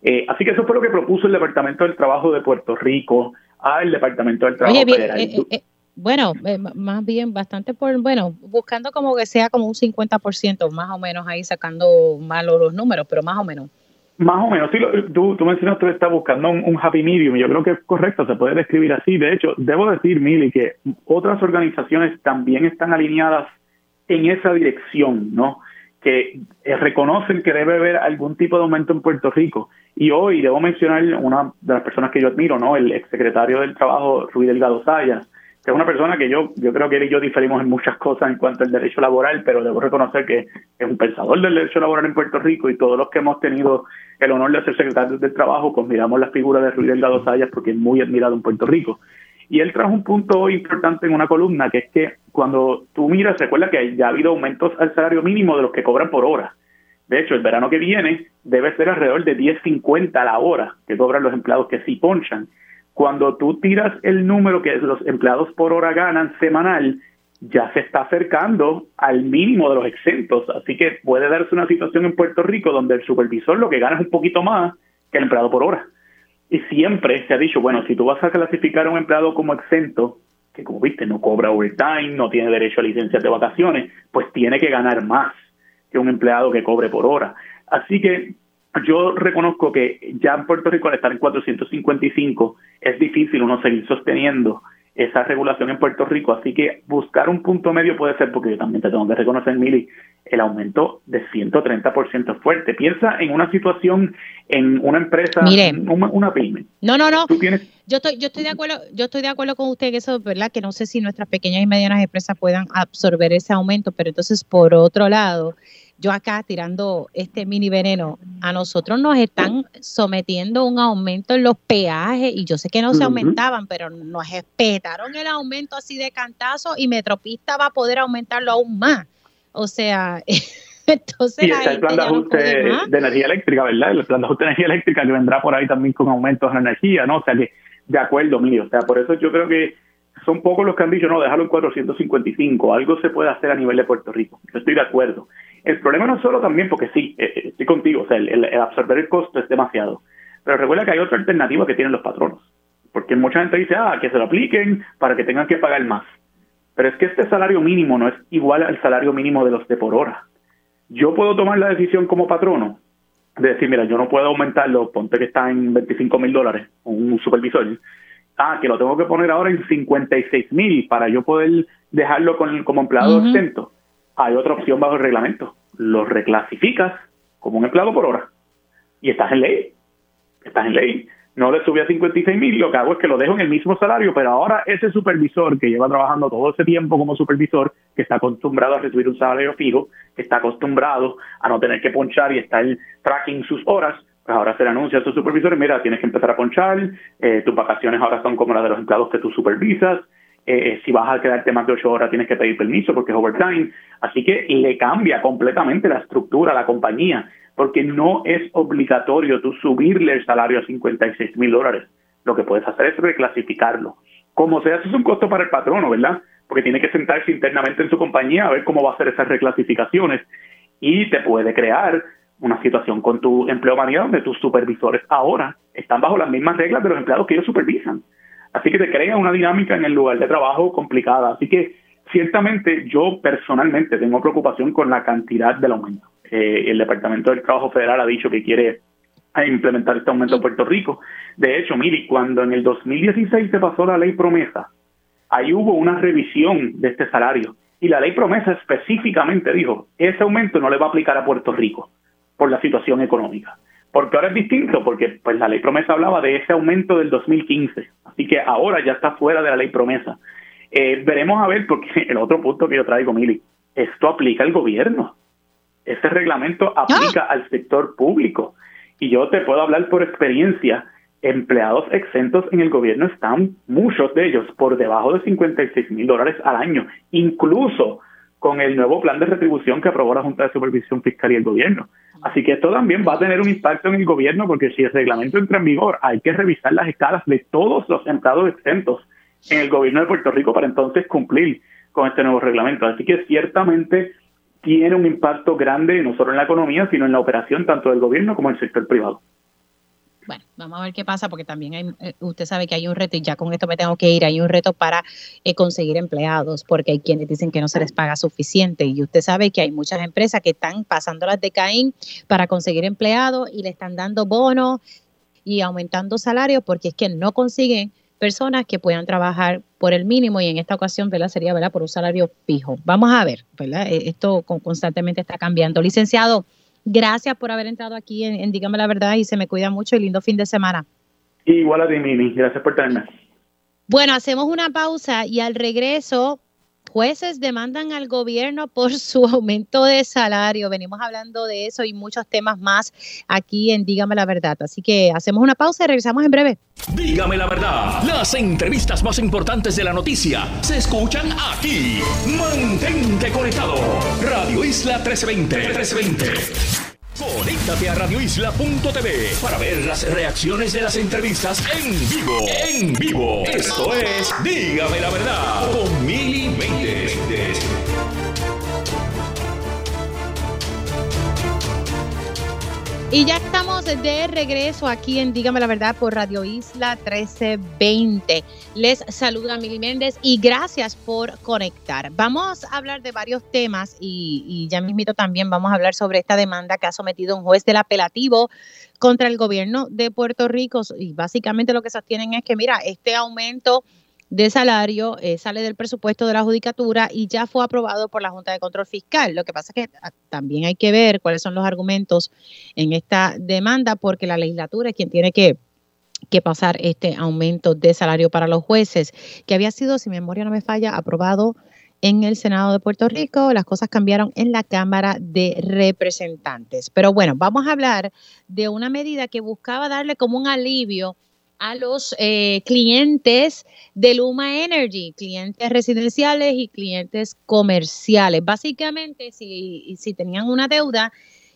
[SPEAKER 7] Eh, así que eso fue lo que propuso el Departamento del Trabajo de Puerto Rico al Departamento del Trabajo Federal.
[SPEAKER 1] Eh, eh, bueno, más bien bastante por, bueno, buscando como que sea como un 50% más o menos ahí sacando malos los números, pero más o menos.
[SPEAKER 7] Más o menos, sí, tú, tú mencionas que estás buscando un, happy medium, yo creo que es correcto, se puede describir así. De hecho, debo decir, Mili, que otras organizaciones también están alineadas en esa dirección, ¿no? Que eh, reconocen que debe haber algún tipo de aumento en Puerto Rico. Y hoy debo mencionar una de las personas que yo admiro, ¿no? El exsecretario del Trabajo, Ruiz Delgado Sayas, que es una persona que yo, yo creo que él y yo diferimos en muchas cosas en cuanto al derecho laboral, pero debo reconocer que es un pensador del derecho laboral en Puerto Rico y todos los que hemos tenido el honor de ser secretarios del trabajo, pues miramos la figura de Ruiz Delgado Sayas porque es muy admirado en Puerto Rico. Y él trajo un punto importante en una columna, que es que cuando tú miras, recuerda que ya ha habido aumentos al salario mínimo de los que cobran por hora. De hecho, el verano que viene debe ser alrededor de 10.50 a la hora que cobran los empleados que sí ponchan cuando tú tiras el número que los empleados por hora ganan semanal, ya se está acercando al mínimo de los exentos. Así que puede darse una situación en Puerto Rico donde el supervisor lo que gana es un poquito más que el empleado por hora. Y siempre se ha dicho, bueno, si tú vas a clasificar a un empleado como exento, que como viste no cobra overtime, no tiene derecho a licencias de vacaciones, pues tiene que ganar más que un empleado que cobre por hora. Así que yo reconozco que ya en Puerto Rico al estar en 455 es difícil uno seguir sosteniendo esa regulación en Puerto Rico. Así que buscar un punto medio puede ser, porque yo también te tengo que reconocer, Mili, el aumento de 130% es fuerte. Piensa en una situación en una empresa, una, pyme.
[SPEAKER 1] No, no, no. Yo estoy, yo estoy de acuerdo, yo estoy de acuerdo con usted que eso, ¿verdad? Que no sé si nuestras pequeñas y medianas empresas puedan absorber ese aumento, pero entonces por otro lado, yo acá tirando este mini veneno, a nosotros nos están sometiendo un aumento en los peajes y yo sé que no se aumentaban, pero nos espetaron el aumento así de cantazo y Metropista va a poder aumentarlo aún más. O sea, entonces...
[SPEAKER 7] Y está el plan de ajuste de energía eléctrica, ¿verdad? El plan de ajuste de energía eléctrica que vendrá por ahí también con aumentos de energía, ¿no? O sea que, de acuerdo, mío. O sea, por eso yo creo que son pocos los que han dicho, no, déjalo en 455, algo se puede hacer a nivel de Puerto Rico. Yo estoy de acuerdo. El problema no es solo también, porque sí, eh, eh, estoy contigo, o sea, el, absorber el costo es demasiado. Pero recuerda que hay otra alternativa que tienen los patronos. Porque mucha gente dice, ah, que se lo apliquen para que tengan que pagar más. Pero es que este salario mínimo no es igual al salario mínimo de los de por hora. Yo puedo tomar la decisión como patrono de decir, mira, yo no puedo aumentarlo, ponte que está en 25 mil dólares, un supervisor. Ah, que lo tengo que poner ahora en 56 mil para yo poder dejarlo con, como empleado exento hay otra opción bajo el reglamento. Lo reclasificas como un empleado por hora y estás en ley. Estás en ley. No le subí a 56 mil, lo que hago es que lo dejo en el mismo salario, pero ahora ese supervisor que lleva trabajando todo ese tiempo como supervisor, que está acostumbrado a recibir un salario fijo, que está acostumbrado a no tener que ponchar y estar tracking sus horas, pues ahora se le anuncia a sus supervisores, mira, tienes que empezar a ponchar, eh, tus vacaciones ahora son como las de los empleados que tú supervisas, eh, si vas a quedarte más de ocho horas tienes que pedir permiso porque es overtime. Así que le cambia completamente la estructura a la compañía, porque no es obligatorio tú subirle el salario a 56 mil dólares. Lo que puedes hacer es reclasificarlo. Como sea, eso es un costo para el patrono, ¿verdad? Porque tiene que sentarse internamente en su compañía a ver cómo va a hacer esas reclasificaciones y te puede crear una situación con tu empleo manía donde tus supervisores ahora están bajo las mismas reglas de los empleados que ellos supervisan. Así que se crea una dinámica en el lugar de trabajo complicada. Así que ciertamente yo personalmente tengo preocupación con la cantidad del aumento. Eh, el Departamento del Trabajo Federal ha dicho que quiere implementar este aumento en Puerto Rico. De hecho, mire, cuando en el 2016 se pasó la ley promesa, ahí hubo una revisión de este salario. Y la ley promesa específicamente dijo, ese aumento no le va a aplicar a Puerto Rico por la situación económica. Porque ahora es distinto, porque pues la ley promesa hablaba de ese aumento del 2015, así que ahora ya está fuera de la ley promesa. Eh, veremos a ver, porque el otro punto que yo traigo, Mili, esto aplica al gobierno. Ese reglamento aplica ¡Ah! al sector público. Y yo te puedo hablar por experiencia, empleados exentos en el gobierno están, muchos de ellos, por debajo de 56 mil dólares al año, incluso con el nuevo plan de retribución que aprobó la Junta de Supervisión Fiscal y el gobierno. Así que esto también va a tener un impacto en el gobierno porque si el reglamento entra en vigor, hay que revisar las escalas de todos los empleados exentos en el gobierno de Puerto Rico para entonces cumplir con este nuevo reglamento. Así que ciertamente tiene un impacto grande no solo en la economía, sino en la operación tanto del gobierno como del sector privado.
[SPEAKER 1] Bueno, vamos a ver qué pasa, porque también hay, eh, usted sabe que hay un reto, y ya con esto me tengo que ir, hay un reto para eh, conseguir empleados, porque hay quienes dicen que no se les paga suficiente, y usted sabe que hay muchas empresas que están pasando las de Caín para conseguir empleados y le están dando bonos y aumentando salarios, porque es que no consiguen personas que puedan trabajar por el mínimo y en esta ocasión ¿verdad? sería ¿verdad? por un salario fijo. Vamos a ver, ¿verdad? Eh, esto constantemente está cambiando. Licenciado, Gracias por haber entrado aquí en, Dígame la Verdad y se me cuida mucho y lindo fin de semana.
[SPEAKER 7] Igual a ti, Mimi. Gracias por tenerme.
[SPEAKER 1] Bueno, hacemos una pausa y al regreso jueces demandan al gobierno por su aumento de salario. Venimos hablando de eso y muchos temas más aquí en Dígame la Verdad. Así que hacemos una pausa y regresamos en breve.
[SPEAKER 4] Dígame la verdad. Las entrevistas más importantes de la noticia se escuchan aquí. Mantente conectado. Radio Isla 1320. 1320. Conéctate a radioisla.tv para ver las reacciones de las entrevistas en vivo. En vivo. Esto es Dígame la verdad con Mili
[SPEAKER 1] Y ya estamos de regreso aquí en Dígame la Verdad por Radio Isla 1320. Les saluda Mili Méndez y gracias por conectar. Vamos a hablar de varios temas y, ya mismito también vamos a hablar sobre esta demanda que ha sometido un juez del apelativo contra el gobierno de Puerto Rico. Y básicamente lo que sostienen es que, mira, este aumento de salario eh, sale del presupuesto de la judicatura y ya fue aprobado por la Junta de Control Fiscal. Lo que pasa es que ah, también hay que ver cuáles son los argumentos en esta demanda porque la legislatura es quien tiene que que pasar este aumento de salario para los jueces, que había sido, si mi memoria no me falla, aprobado en el Senado de Puerto Rico, las cosas cambiaron en la Cámara de Representantes. Pero bueno, vamos a hablar de una medida que buscaba darle como un alivio a los eh, clientes de Luma Energy, clientes residenciales y clientes comerciales. Básicamente, si, si tenían una deuda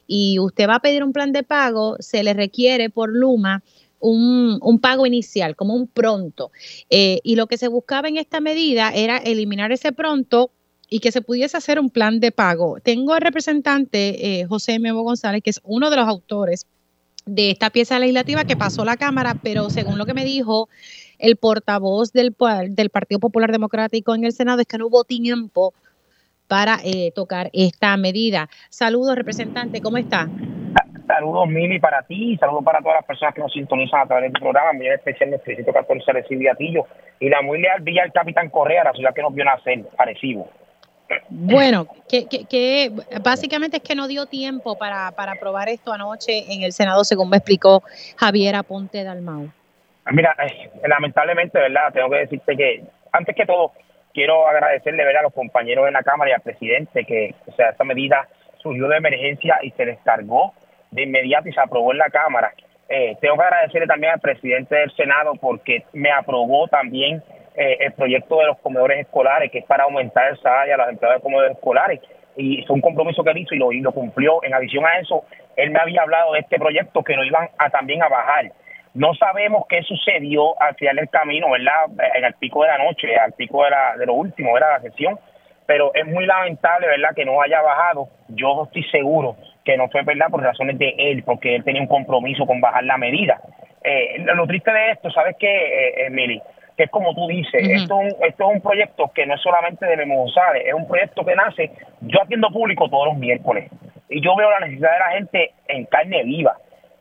[SPEAKER 1] y usted va a pedir un plan de pago, se le requiere por Luma un, pago inicial, como un pronto. Eh, y lo que se buscaba en esta medida era eliminar ese pronto y que se pudiese hacer un plan de pago. Tengo al representante eh, José Memo González, que es uno de los autores de esta pieza legislativa que pasó la Cámara, pero según lo que me dijo el portavoz del, del Partido Popular Democrático en el Senado, es que no hubo tiempo para eh, tocar esta medida. Saludos, representante, ¿cómo está?
[SPEAKER 2] Saludos, Mili, para ti saludos para todas las personas que nos sintonizan a través del programa. Muy especial el Distrito 14 Recibe Atillo y la muy leal Villa del Capitán Correa, la ciudad que nos vio nacer, parecido.
[SPEAKER 1] Bueno, que, que, básicamente es que no dio tiempo para, para aprobar esto anoche en el Senado, según me explicó Javier Aponte Dalmau.
[SPEAKER 2] Mira, eh, lamentablemente, ¿verdad? Tengo que decirte que, antes que todo, quiero agradecerle ¿verdad? a los compañeros de la Cámara y al presidente que, o sea, esta medida surgió de emergencia y se descargó de inmediato y se aprobó en la Cámara. Eh, tengo que agradecerle también al presidente del Senado porque me aprobó también eh, el proyecto de los comedores escolares, que es para aumentar el salario a los empleados de comedores escolares. Y fue un compromiso que él hizo y lo, cumplió. En adición a eso, él me había hablado de este proyecto que lo iban a también a bajar. No sabemos qué sucedió al final del camino, ¿verdad? En el pico de la noche, al pico de, la, de lo último, era la sesión. Pero es muy lamentable, ¿verdad?, que no haya bajado. Yo estoy seguro que no fue verdad por razones de él, porque él tenía un compromiso con bajar la medida. Eh, lo triste de esto, ¿sabes qué, eh, Emily? Que es como tú dices, esto, esto es un proyecto que no es solamente de Memo González, es un proyecto que nace, yo atiendo público todos los miércoles, y yo veo la necesidad de la gente en carne viva.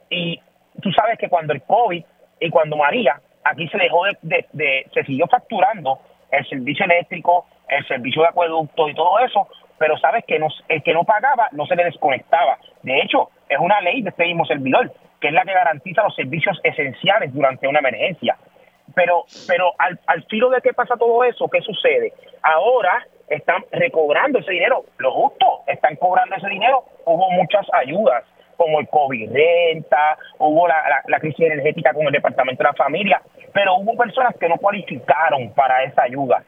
[SPEAKER 2] Y tú sabes que cuando el COVID y cuando María, aquí se dejó de, de se siguió facturando el servicio eléctrico, el servicio de acueducto y todo eso, pero sabes que no, el que no pagaba no se le desconectaba. De hecho, es una ley de este mismo servidor, que es la que garantiza los servicios esenciales durante una emergencia. Pero, pero al, al filo de qué pasa todo eso, ¿qué sucede? Ahora están recobrando ese dinero, lo justo, están cobrando ese dinero. Hubo muchas ayudas, como el COVID renta, hubo la, la crisis energética con el Departamento de la Familia, pero hubo personas que no cualificaron para esa ayuda.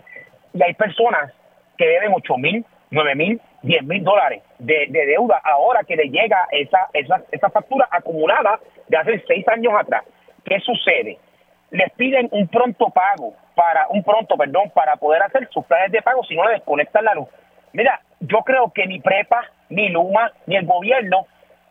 [SPEAKER 2] Y hay personas que deben 8 mil, 9 mil, 10 mil dólares de, deuda ahora que le llega esa, esa, esa factura acumulada de hace seis años atrás. ¿Qué sucede? Les piden un pronto pago, para un pronto, perdón, para poder hacer sus planes de pago si no le desconectan la luz. Mira, yo creo que ni Prepa, ni Luma, ni el gobierno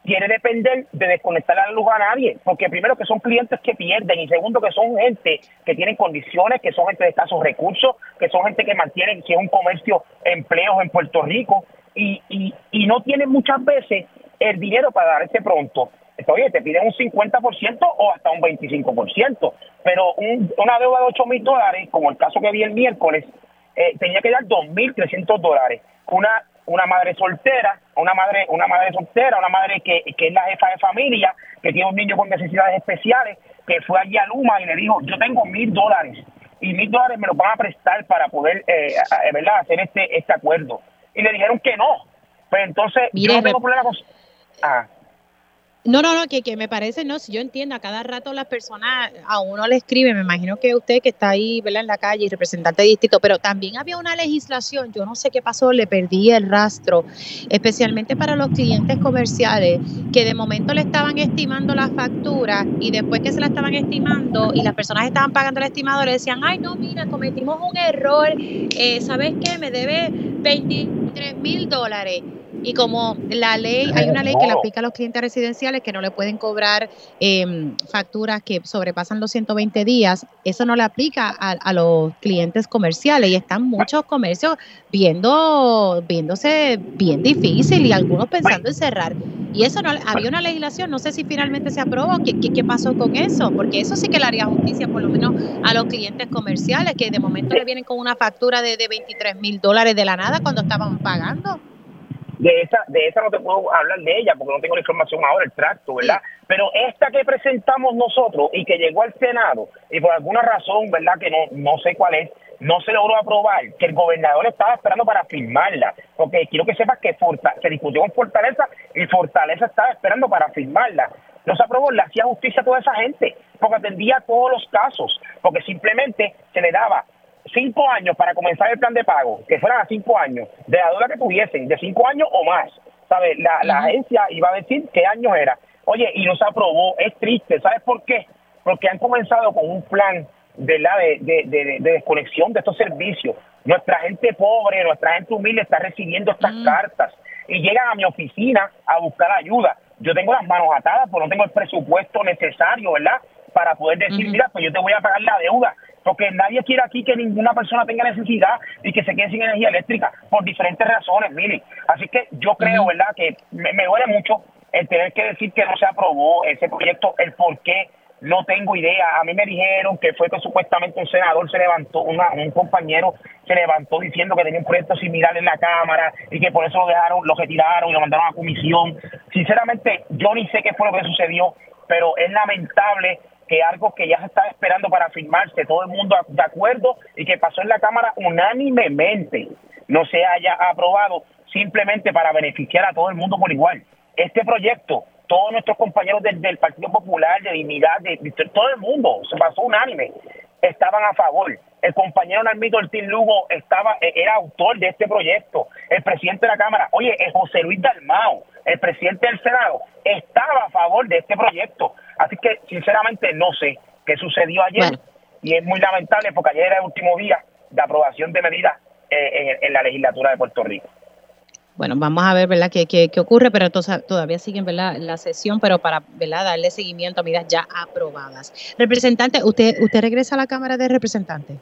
[SPEAKER 2] quiere depender de desconectar la luz a nadie, porque primero que son clientes que pierden y segundo que son gente que tienen condiciones, que son gente de escasos recursos, que son gente que mantienen, si es un comercio, empleos en Puerto Rico y, y, y no tienen muchas veces el dinero para dar ese pronto. Oye, te piden un 50% o hasta un 25%, pero una deuda de 8 mil dólares, como el caso que vi el miércoles, eh, tenía que dar 2.300 dólares. Una una madre soltera, una madre, una madre soltera, una madre que, que es la jefa de familia, que tiene un niño con necesidades especiales, que fue allí a Luma y le dijo, yo tengo mil dólares y mil dólares me los van a prestar para poder, eh, ¿verdad?, hacer este, este acuerdo. Y le dijeron que no. Pues entonces, yo no tengo problema con...
[SPEAKER 1] Ah. No, no, no, que, que me parece, no, si yo entiendo, a cada rato las personas a uno le escriben, me imagino que usted que está ahí, ¿verdad? En la calle y representante de distrito, pero también había una legislación, yo no sé qué pasó, le perdí el rastro, especialmente para los clientes comerciales, que de momento le estaban estimando la factura y después que se la estaban estimando y las personas estaban pagando el estimador, decían, ay, no, mira, cometimos un error, eh, ¿sabes qué? Me debe 23 mil dólares y como la ley, hay una ley que le aplica a los clientes residenciales que no le pueden cobrar em, facturas que sobrepasan los 120 días, eso no le aplica a, los clientes comerciales y están muchos comercios viendo, viéndose bien difícil y algunos pensando en cerrar. Y eso no, había una legislación, no sé si finalmente se aprobó, ¿qué, qué, pasó con eso? Porque eso sí que le haría justicia por lo menos a los clientes comerciales que de momento le vienen con una factura de, de 23 mil dólares de la nada cuando estaban pagando.
[SPEAKER 2] De esa, de esa no te puedo hablar de ella porque no tengo la información ahora, el tracto, ¿verdad? Pero esta que presentamos nosotros y que llegó al Senado, y por alguna razón, ¿verdad? Que no, no sé cuál es, no se logró aprobar, que el gobernador estaba esperando para firmarla, porque quiero que sepas que se discutió con Fortaleza y Fortaleza estaba esperando para firmarla. No se aprobó, le hacía justicia a toda esa gente, porque atendía todos los casos, porque simplemente se le daba cinco años para comenzar el plan de pago, que fueran a cinco años, de la deuda que tuviesen, de cinco años o más. ¿Sabes? La, la agencia iba a decir qué año era. Oye, y no se aprobó, es triste. ¿Sabes por qué? Porque han comenzado con un plan de, la, de, de, desconexión de estos servicios. Nuestra gente pobre, nuestra gente humilde está recibiendo estas cartas y llegan a mi oficina a buscar ayuda. Yo tengo las manos atadas, porque no tengo el presupuesto necesario, ¿verdad? Para poder decir, mira, pues yo te voy a pagar la deuda porque nadie quiere aquí que ninguna persona tenga necesidad y que se quede sin energía eléctrica por diferentes razones, Mili. Así que yo creo, ¿verdad?, que me, duele mucho el tener que decir que no se aprobó ese proyecto, el por qué, no tengo idea. A mí me dijeron que fue que supuestamente un senador se levantó, un compañero se levantó diciendo que tenía un proyecto similar en la Cámara y que por eso lo dejaron, lo retiraron y lo mandaron a comisión. Sinceramente, yo ni sé qué fue lo que sucedió, pero es lamentable que algo que ya se estaba esperando para firmarse, todo el mundo de acuerdo y que pasó en la Cámara unánimemente, no se haya aprobado simplemente para beneficiar a todo el mundo por igual. Este proyecto, todos nuestros compañeros del, Partido Popular, de Dignidad, de, todo el mundo, se pasó unánime, estaban a favor. El compañero Narmito Ortiz Lugo estaba, e, era autor de este proyecto. El presidente de la Cámara, oye, José Luis Dalmao, el presidente del Senado, estaba a favor de este proyecto. Así que, sinceramente, no sé qué sucedió ayer y es muy lamentable porque ayer era el último día de aprobación de medidas eh, en, la legislatura de Puerto Rico.
[SPEAKER 1] Bueno, vamos a ver, ¿verdad?, qué, qué, ocurre, pero todavía siguen, ¿verdad?, la sesión, pero para, ¿verdad?, darle seguimiento a medidas ya aprobadas. Representante, ¿usted usted regresa a la Cámara de Representantes?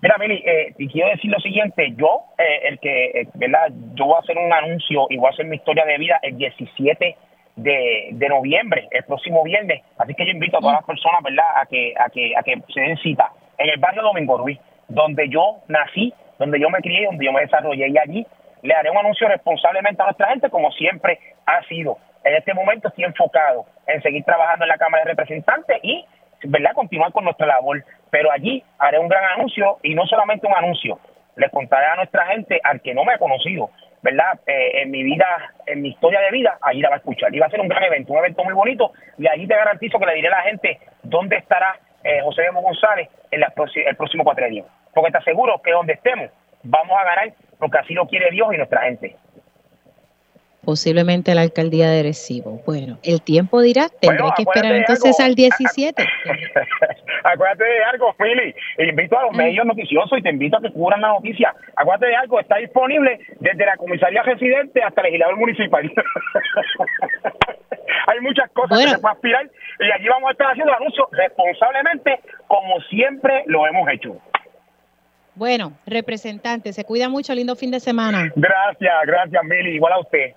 [SPEAKER 2] Mira, Mili, eh, quiero decir lo siguiente, yo, eh, el que, eh, ¿verdad?, yo voy a hacer un anuncio y voy a hacer mi historia de vida el 17 de, noviembre, el próximo viernes. Así que yo invito a todas las personas, ¿verdad?, a que, a que, a que se den cita en el barrio Domingo Ruiz, donde yo nací, donde yo me crié, donde yo me desarrollé y allí le haré un anuncio responsablemente a nuestra gente, como siempre ha sido. En este momento estoy enfocado en seguir trabajando en la Cámara de Representantes y, ¿verdad?, continuar con nuestra labor. Pero allí haré un gran anuncio y no solamente un anuncio, le contaré a nuestra gente, al que no me ha conocido, ¿verdad? Eh, en mi vida, en mi historia de vida, allí la va a escuchar. Y va a ser un gran evento, un evento muy bonito. Y allí te garantizo que le diré a la gente dónde estará eh, José Memo González en el próximo cuatrenio. Porque te aseguro que donde estemos, vamos a ganar, porque así lo quiere Dios y nuestra gente
[SPEAKER 1] posiblemente la alcaldía de Recibo. Bueno, el tiempo dirá, tendré que esperar entonces al 17.
[SPEAKER 2] acuérdate de algo, Philly. Invito a los mm. medios noticiosos y te invito a que cubran la noticia. Acuérdate de algo, está disponible desde la comisaría residente hasta el legislador municipal. Hay muchas cosas que se pueden aspirar y allí vamos a estar haciendo anuncios responsablemente como siempre lo hemos hecho.
[SPEAKER 1] Bueno, representante, se cuida mucho, lindo fin de semana.
[SPEAKER 2] Gracias, gracias, Mili, igual a usted.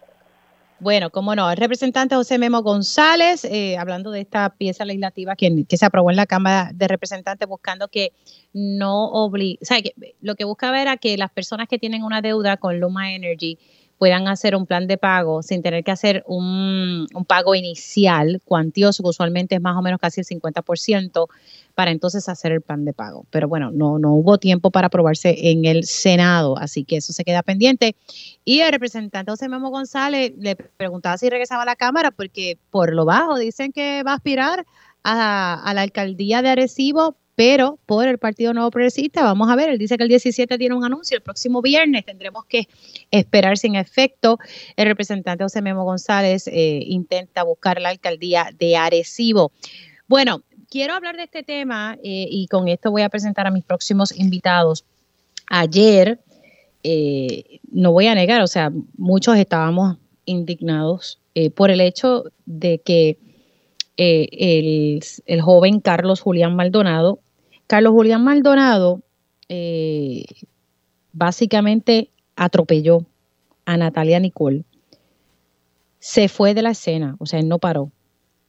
[SPEAKER 1] Bueno, cómo no, el representante José Memo González, eh, hablando de esta pieza legislativa que, se aprobó en la Cámara de Representantes, buscando que no obligue, o sea, que lo que buscaba era que las personas que tienen una deuda con Luma Energy puedan hacer un plan de pago sin tener que hacer un, un pago inicial cuantioso, que usualmente es más o menos casi el 50%, para entonces hacer el plan de pago. Pero bueno, no, no hubo tiempo para aprobarse en el Senado, así que eso se queda pendiente. Y el representante José Memo González le preguntaba si regresaba a la Cámara, porque por lo bajo dicen que va a aspirar a, la alcaldía de Arecibo, pero por el Partido Nuevo Progresista, vamos a ver, él dice que el 17 tiene un anuncio, el próximo viernes tendremos que esperar sin efecto. El representante José Memo González eh, intenta buscar la alcaldía de Arecibo. Bueno, quiero hablar de este tema eh, y con esto voy a presentar a mis próximos invitados. Ayer, eh, no voy a negar, o sea, muchos estábamos indignados por el hecho de que el, el, joven Carlos Julián Maldonado, Carlos Julián Maldonado básicamente atropelló a Natalia Nicole se fue de la escena, o sea, él no paró.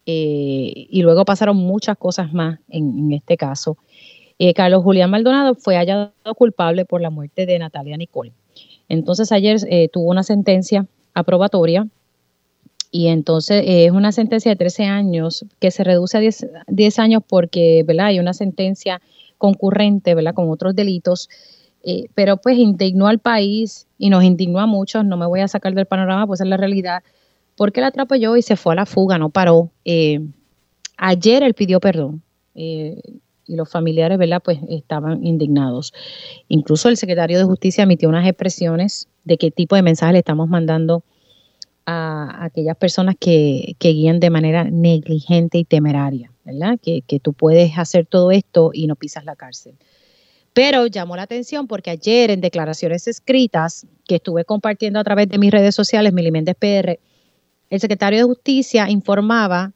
[SPEAKER 1] Eh, y luego pasaron muchas cosas más en, este caso. Eh, Carlos Julián Maldonado fue hallado culpable por la muerte de Natalia Nicole. Entonces ayer eh, tuvo una sentencia aprobatoria y entonces es una sentencia de 13 años que se reduce a 10, 10 años porque ¿verdad? hay una sentencia concurrente ¿verdad? con otros delitos. pero pues indignó al país y nos indignó a muchos, no me voy a sacar del panorama, pues es la realidad, porque la atrapó y se fue a la fuga, no paró. Eh, ayer él pidió perdón eh, y los familiares, ¿verdad? Pues estaban indignados. Incluso el secretario de Justicia emitió unas expresiones de qué tipo de mensaje le estamos mandando a aquellas personas que, que guían de manera negligente y temeraria, ¿verdad? Que, que tú puedes hacer todo esto y no pisas la cárcel. Pero llamó la atención porque ayer en declaraciones escritas que estuve compartiendo a través de mis redes sociales, Miliméndez PR, el secretario de Justicia informaba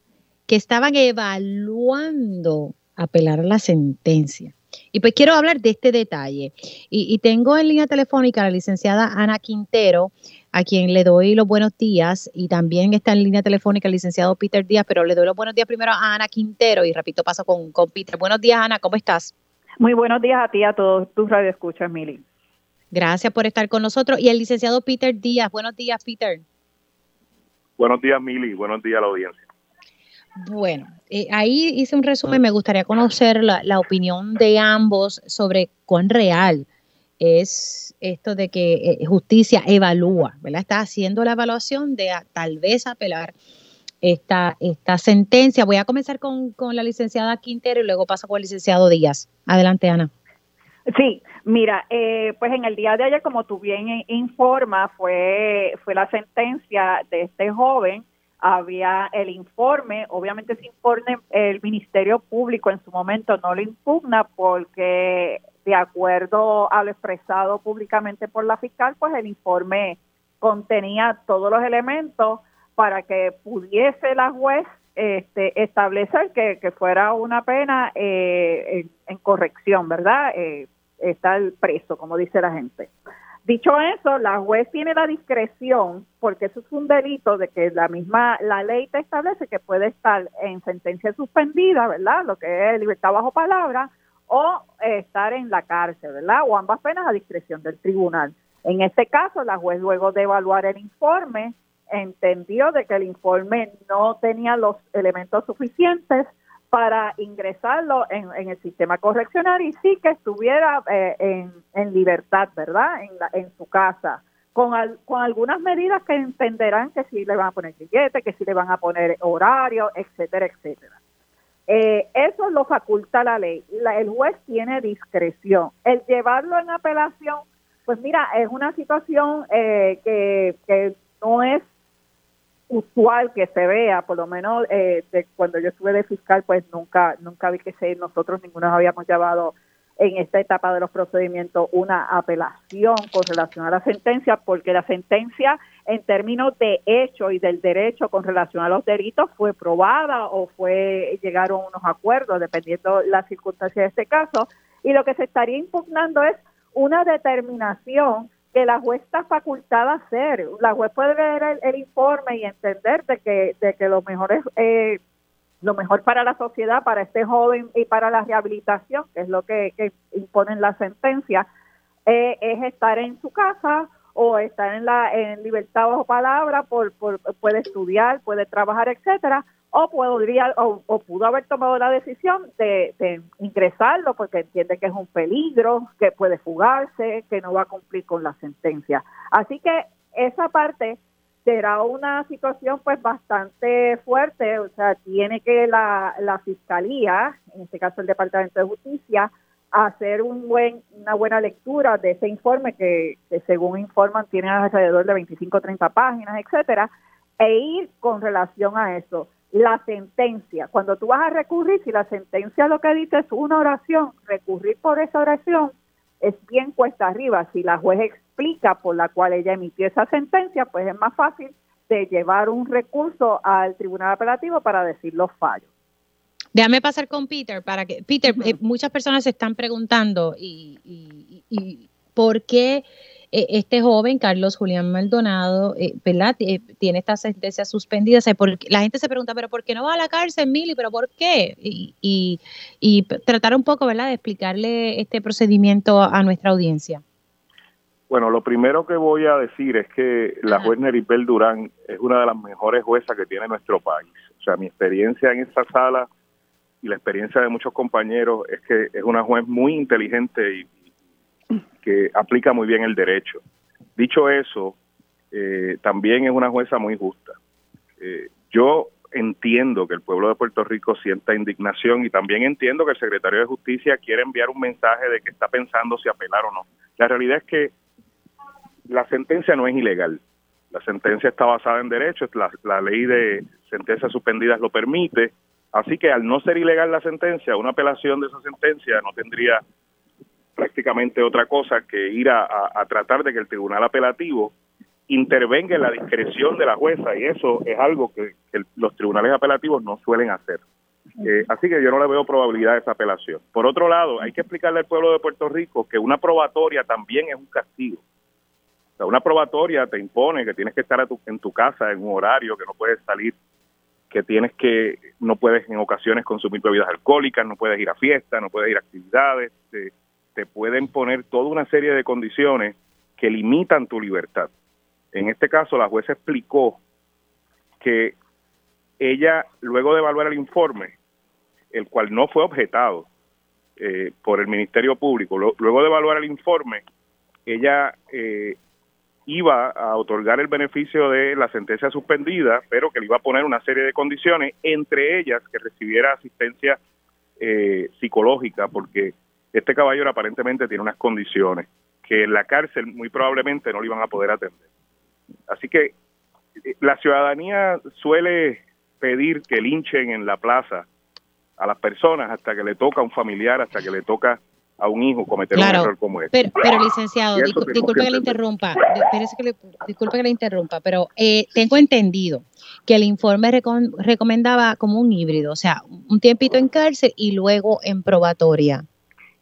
[SPEAKER 1] que estaban evaluando apelar la sentencia. Y pues quiero hablar de este detalle. Y, tengo en línea telefónica a la licenciada Ana Quintero, a quien le doy los buenos días, y también está en línea telefónica el licenciado Peter Díaz, pero le doy los buenos días primero a Ana Quintero y repito, paso con, con Peter. Buenos días, Ana, ¿cómo estás?
[SPEAKER 8] Muy buenos días a ti, a todos tus radioescuchas, Mili.
[SPEAKER 1] Gracias por estar con nosotros. Y el licenciado Peter Díaz. Buenos días, Peter.
[SPEAKER 9] Buenos días, Mili. Buenos días a la audiencia.
[SPEAKER 1] Bueno, eh, ahí hice un resumen. Me gustaría conocer la, opinión de ambos sobre cuán real es esto de que eh, justicia evalúa, ¿verdad? Está haciendo la evaluación de tal vez apelar esta, esta sentencia. Voy a comenzar con, con la licenciada Quintero y luego paso con el licenciado Díaz. Adelante, Ana.
[SPEAKER 8] Sí, mira, eh, pues en el día de ayer, como tú bien informa, fue, fue la sentencia de este joven. Había el informe, obviamente ese informe el Ministerio Público en su momento no lo impugna porque de acuerdo a lo expresado públicamente por la fiscal, pues el informe contenía todos los elementos para que pudiese la juez este, establecer que, fuera una pena eh, en, corrección, ¿verdad? Eh, está el preso, como dice la gente. Dicho eso, la juez tiene la discreción, porque eso es un delito de que la misma, la ley te establece que puede estar en sentencia suspendida, ¿verdad? Lo que es libertad bajo palabra, o estar en la cárcel, ¿verdad? O ambas penas a discreción del tribunal. En este caso, la juez luego de evaluar el informe, entendió de que el informe no tenía los elementos suficientes para ingresarlo en, el sistema correccional y sí que estuviera eh, en, libertad, ¿verdad? En, en su casa, con, con algunas medidas que entenderán que sí le van a poner billete, que sí le van a poner horario, etcétera, etcétera. Eh, eso lo faculta la ley. el juez tiene discreción. El llevarlo en apelación, pues mira, es una situación eh, que, que no es usual que se vea, por lo menos eh, cuando yo estuve de fiscal, pues nunca nunca vi que se, nosotros ninguno habíamos llevado en esta etapa de los procedimientos una apelación con relación a la sentencia, porque la sentencia en términos de hecho y del derecho con relación a los delitos fue probada o fue llegaron unos acuerdos, dependiendo las circunstancias de este caso, y lo que se estaría impugnando es una determinación que la juez está facultada a hacer. La juez puede ver el, informe y entender de que, de que lo mejor es eh, lo mejor para la sociedad, para este joven y para la rehabilitación, que es lo que, que imponen la sentencia, eh, es estar en su casa o estar en la en libertad bajo palabra, por, puede estudiar, puede trabajar, etcétera, o podría o, pudo haber tomado la decisión de, ingresarlo porque entiende que es un peligro, que puede fugarse, que no va a cumplir con la sentencia. Así que esa parte será una situación pues bastante fuerte, o sea, tiene que la, la fiscalía, en este caso el Departamento de Justicia, hacer un buen, una buena lectura de ese informe que, según informan tiene alrededor de 25 o 30 páginas, etcétera, e ir con relación a eso la sentencia. Cuando tú vas a recurrir, si la sentencia lo que dice es una oración, recurrir por esa oración es bien cuesta arriba. Si la juez explica por la cual ella emitió esa sentencia, pues es más fácil de llevar un recurso al tribunal apelativo para decir los fallos.
[SPEAKER 1] Déjame pasar con Peter para que Peter, eh, muchas personas se están preguntando y, y, y por qué este joven, Carlos Julián Maldonado, eh, ¿verdad? tiene esta sentencia suspendida. la gente se pregunta, ¿pero por qué no va a la cárcel, Mili? ¿Pero por qué? Y, y, tratar un poco, ¿verdad?, de explicarle este procedimiento a nuestra audiencia.
[SPEAKER 9] Bueno, lo primero que voy a decir es que la juez Neripel Durán es una de las mejores juezas que tiene nuestro país. O sea, mi experiencia en esta sala y la experiencia de muchos compañeros es que es una juez muy inteligente y, que aplica muy bien el derecho. Dicho eso, eh, también es una jueza muy justa. Eh, yo entiendo que el pueblo de Puerto Rico sienta indignación y también entiendo que el secretario de Justicia quiere enviar un mensaje de que está pensando si apelar o no. La realidad es que la sentencia no es ilegal. La sentencia está basada en derechos, la, la ley de sentencias suspendidas lo permite, así que al no ser ilegal la sentencia, una apelación de esa sentencia no tendría prácticamente otra cosa que ir a, tratar de que el tribunal apelativo intervenga en la discreción de la jueza y eso es algo que, los tribunales apelativos no suelen hacer. Eh, así que yo no le veo probabilidad de esa apelación. Por otro lado, hay que explicarle al pueblo de Puerto Rico que una probatoria también es un castigo. O sea, una probatoria te impone que tienes que estar en tu casa en un horario, que no puedes salir, que tienes que, no puedes en ocasiones consumir bebidas alcohólicas, no puedes ir a fiestas, no puedes ir a actividades, te pueden poner toda una serie de condiciones que limitan tu libertad. En este caso, la jueza explicó que ella, luego de evaluar el informe, el cual no fue objetado eh, por el Ministerio Público, luego de evaluar el informe, ella eh, iba a otorgar el beneficio de la sentencia suspendida, pero que le iba a poner una serie de condiciones, entre ellas que recibiera asistencia eh, psicológica, porque este caballero aparentemente tiene unas condiciones que en la cárcel muy probablemente no le iban a poder atender. Así que eh, la ciudadanía suele pedir que linchen en la plaza a las personas hasta que le toca a un familiar, hasta que le toca a un hijo cometer un error como este.
[SPEAKER 1] Pero, licenciado, disculpe que le interrumpa, disculpe que le interrumpa, pero eh, tengo entendido que el informe recomendaba como un híbrido, o sea, un tiempito en cárcel y luego en probatoria.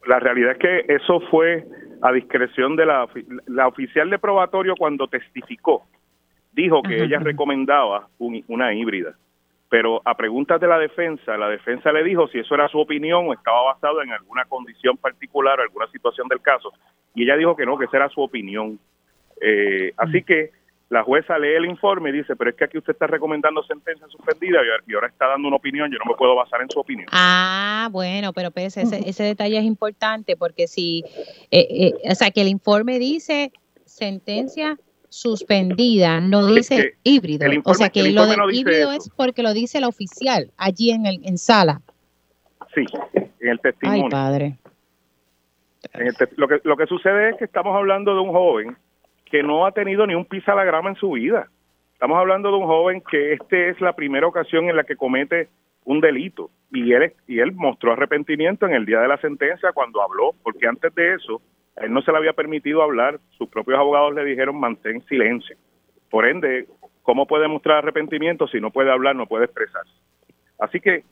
[SPEAKER 9] La realidad es que eso fue a discreción de la, la oficial de probatorio cuando testificó. Dijo que ella recomendaba una híbrida. Pero a preguntas de la defensa, la defensa le dijo si eso era su opinión o estaba basado en alguna condición particular o alguna situación del caso. Y ella dijo que no, que esa era su opinión. Eh, así que la jueza lee el informe y dice, pero es que aquí usted está recomendando sentencia suspendida y ahora está dando una opinión, yo no me puedo basar en su opinión.
[SPEAKER 1] Ah, bueno, pero ese, ese detalle es importante porque si, eh, eh, o sea, que el informe dice sentencia suspendida, no dice híbrido. o sea, que lo del híbrido es porque lo dice la oficial allí en, el, en sala.
[SPEAKER 9] Sí, en el testimonio.
[SPEAKER 1] Ay, padre.
[SPEAKER 9] lo, que, lo que sucede es que estamos hablando de un joven que no ha tenido ni un pisa a la grama en su vida. Estamos hablando de un joven que esta es la primera ocasión en la que comete un delito y él, y él mostró arrepentimiento en el día de la sentencia cuando habló, porque antes de eso él no se le había permitido hablar, sus propios abogados le dijeron mantén silencio. Por ende, ¿cómo puede mostrar arrepentimiento si no puede hablar, no puede expresarse? Así que,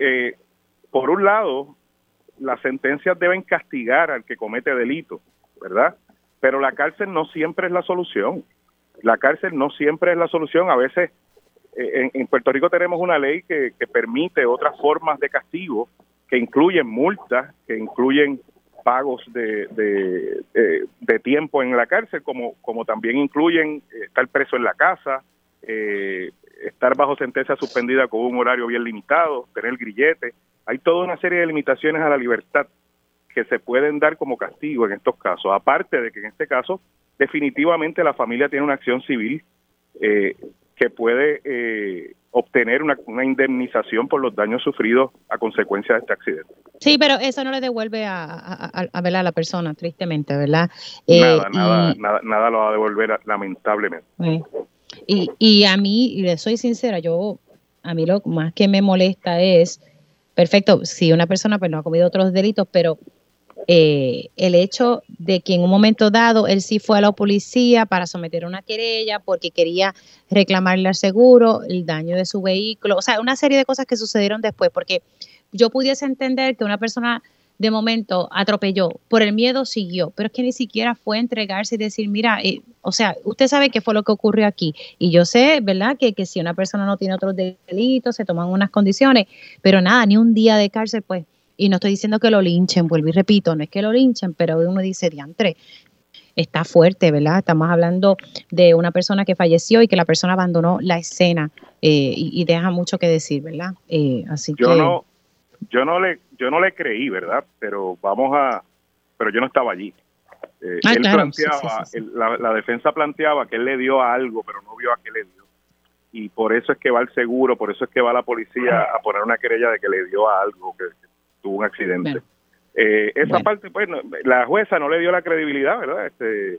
[SPEAKER 9] eh, por un lado, las sentencias deben castigar al que comete delito, ¿verdad? Pero la cárcel no siempre es la solución. La cárcel no siempre es la solución. A veces eh, en, Puerto Rico tenemos una ley que, permite otras formas de castigo que incluyen multas, que incluyen pagos de, de, tiempo en la cárcel, como, como también incluyen eh, estar preso en la casa, eh, estar bajo sentencia suspendida con un horario bien limitado, tener grillete. Hay toda una serie de limitaciones a la libertad que se pueden dar como castigo en estos casos. Aparte de que en este caso definitivamente la familia tiene una acción civil eh, que puede eh, obtener una, indemnización por los daños sufridos a consecuencia de este accidente.
[SPEAKER 1] Sí, pero eso no le devuelve a, a, a, la persona, tristemente, ¿verdad?
[SPEAKER 9] Eh, nada, nada, nada, nada, lo va a devolver lamentablemente.
[SPEAKER 1] Y, y a mí, y le soy sincera, yo, a mí lo más que me molesta es, perfecto, si una persona pues no ha cometido otros delitos, pero eh, el hecho de que en un momento dado él sí fue a la policía para someter una querella porque quería reclamarle al seguro el daño de su vehículo, o sea, una serie de cosas que sucedieron después, porque yo pudiese entender que una persona de momento atropelló, por el miedo siguió, pero es que ni siquiera fue entregarse y decir, mira, eh, o sea, usted sabe qué fue lo que ocurrió aquí. Y yo sé, ¿verdad?, que, que si una persona no tiene otros delitos, se toman unas condiciones, pero nada, ni un día de cárcel, pues y no estoy diciendo que lo linchen, vuelvo y repito, no es que lo linchen, pero uno dice, diantre, está fuerte, ¿verdad? Estamos hablando de una persona que falleció y que la persona abandonó la escena eh, y, deja mucho que decir, ¿verdad? Eh, así
[SPEAKER 9] yo
[SPEAKER 1] que...
[SPEAKER 9] No, yo no le, yo no le creí, ¿verdad? Pero vamos a, pero yo no estaba allí. Eh, ah, él planteaba, la, la, defensa planteaba que él le dio algo, pero no vio a qué le dio. Y por eso es que va el seguro, por eso es que va la policía a poner una querella de que le dio algo, que, tuvo un accidente. Eh, esa parte, pues, la jueza no le dio la credibilidad, ¿verdad? Este,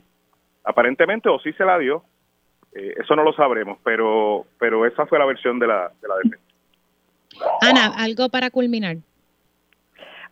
[SPEAKER 9] aparentemente, o sí se la dio, eh, eso no lo sabremos, pero, pero esa fue la versión de la, de la defensa.
[SPEAKER 1] Ana, algo para culminar.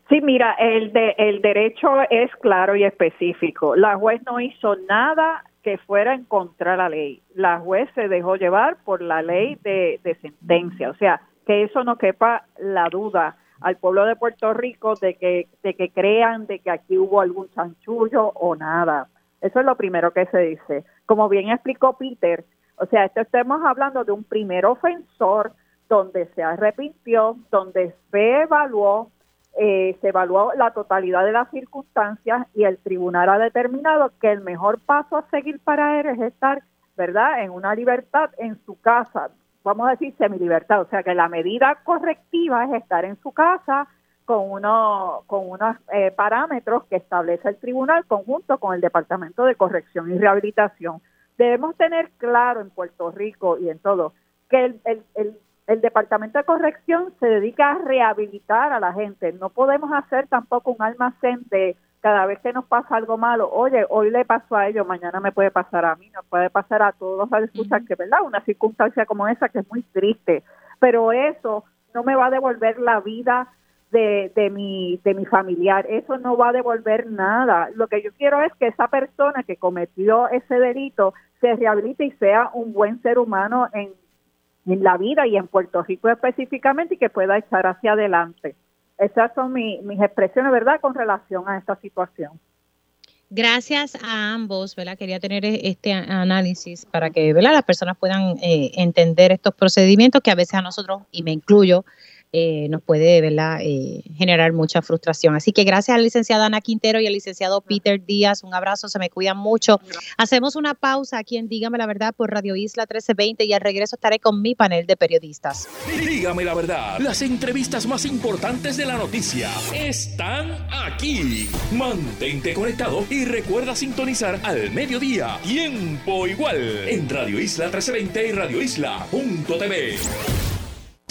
[SPEAKER 8] Sí, mira, el, de, el derecho es claro y específico. La juez no hizo nada que fuera en contra de la ley. La juez se dejó llevar por la ley de, de sentencia. O sea, que eso no quepa la duda al pueblo de Puerto Rico de que, de que crean de que aquí hubo algún chanchullo o nada. Eso es lo primero que se dice. Como bien explicó Peter, o sea, esto estamos hablando de un primer ofensor donde se arrepintió, donde se evaluó, eh, se evaluó la totalidad de las circunstancias y el tribunal ha determinado que el mejor paso a seguir para él es estar, ¿verdad?, en una libertad en su casa, vamos a decir, semi-libertad. O sea que la medida correctiva es estar en su casa con, uno, con unos eh, parámetros que establece el tribunal conjunto con el Departamento de Corrección y Rehabilitación. Debemos tener claro en Puerto Rico y en todo que el, el, el, el Departamento de Corrección se dedica a rehabilitar a la gente. No podemos hacer tampoco un almacén de cada vez que nos pasa algo malo, oye, hoy le pasó a ellos, mañana me puede pasar a mí, nos puede pasar a todos los escuchar que, ¿verdad? Una circunstancia como esa que es muy triste, pero eso no me va a devolver la vida de, de, mi, de mi familiar, eso no va a devolver nada. Lo que yo quiero es que esa persona que cometió ese delito se rehabilite y sea un buen ser humano en, en la vida y en Puerto Rico específicamente y que pueda echar hacia adelante. Esas son mis expresiones, ¿verdad?, con relación a esta situación.
[SPEAKER 1] Gracias a ambos, ¿verdad? Quería tener e-, este análisis para que, ¿verdad? Las personas puedan eh, entender estos procedimientos que a veces a nosotros, y me incluyo, eh, nos puede ¿verdad? Eh, generar mucha frustración. Así que gracias a la licenciada Ana Quintero y al licenciado Peter Díaz, un abrazo, se me cuidan mucho. Hacemos una pausa aquí en Dígame la Verdad por Radio Isla 1320 y al regreso estaré con mi panel de periodistas.
[SPEAKER 4] Dígame la verdad, las entrevistas más importantes de la noticia están aquí. Mantente conectado y recuerda sintonizar al mediodía, tiempo igual, en Radio Isla 1320 y Radio Isla.tv.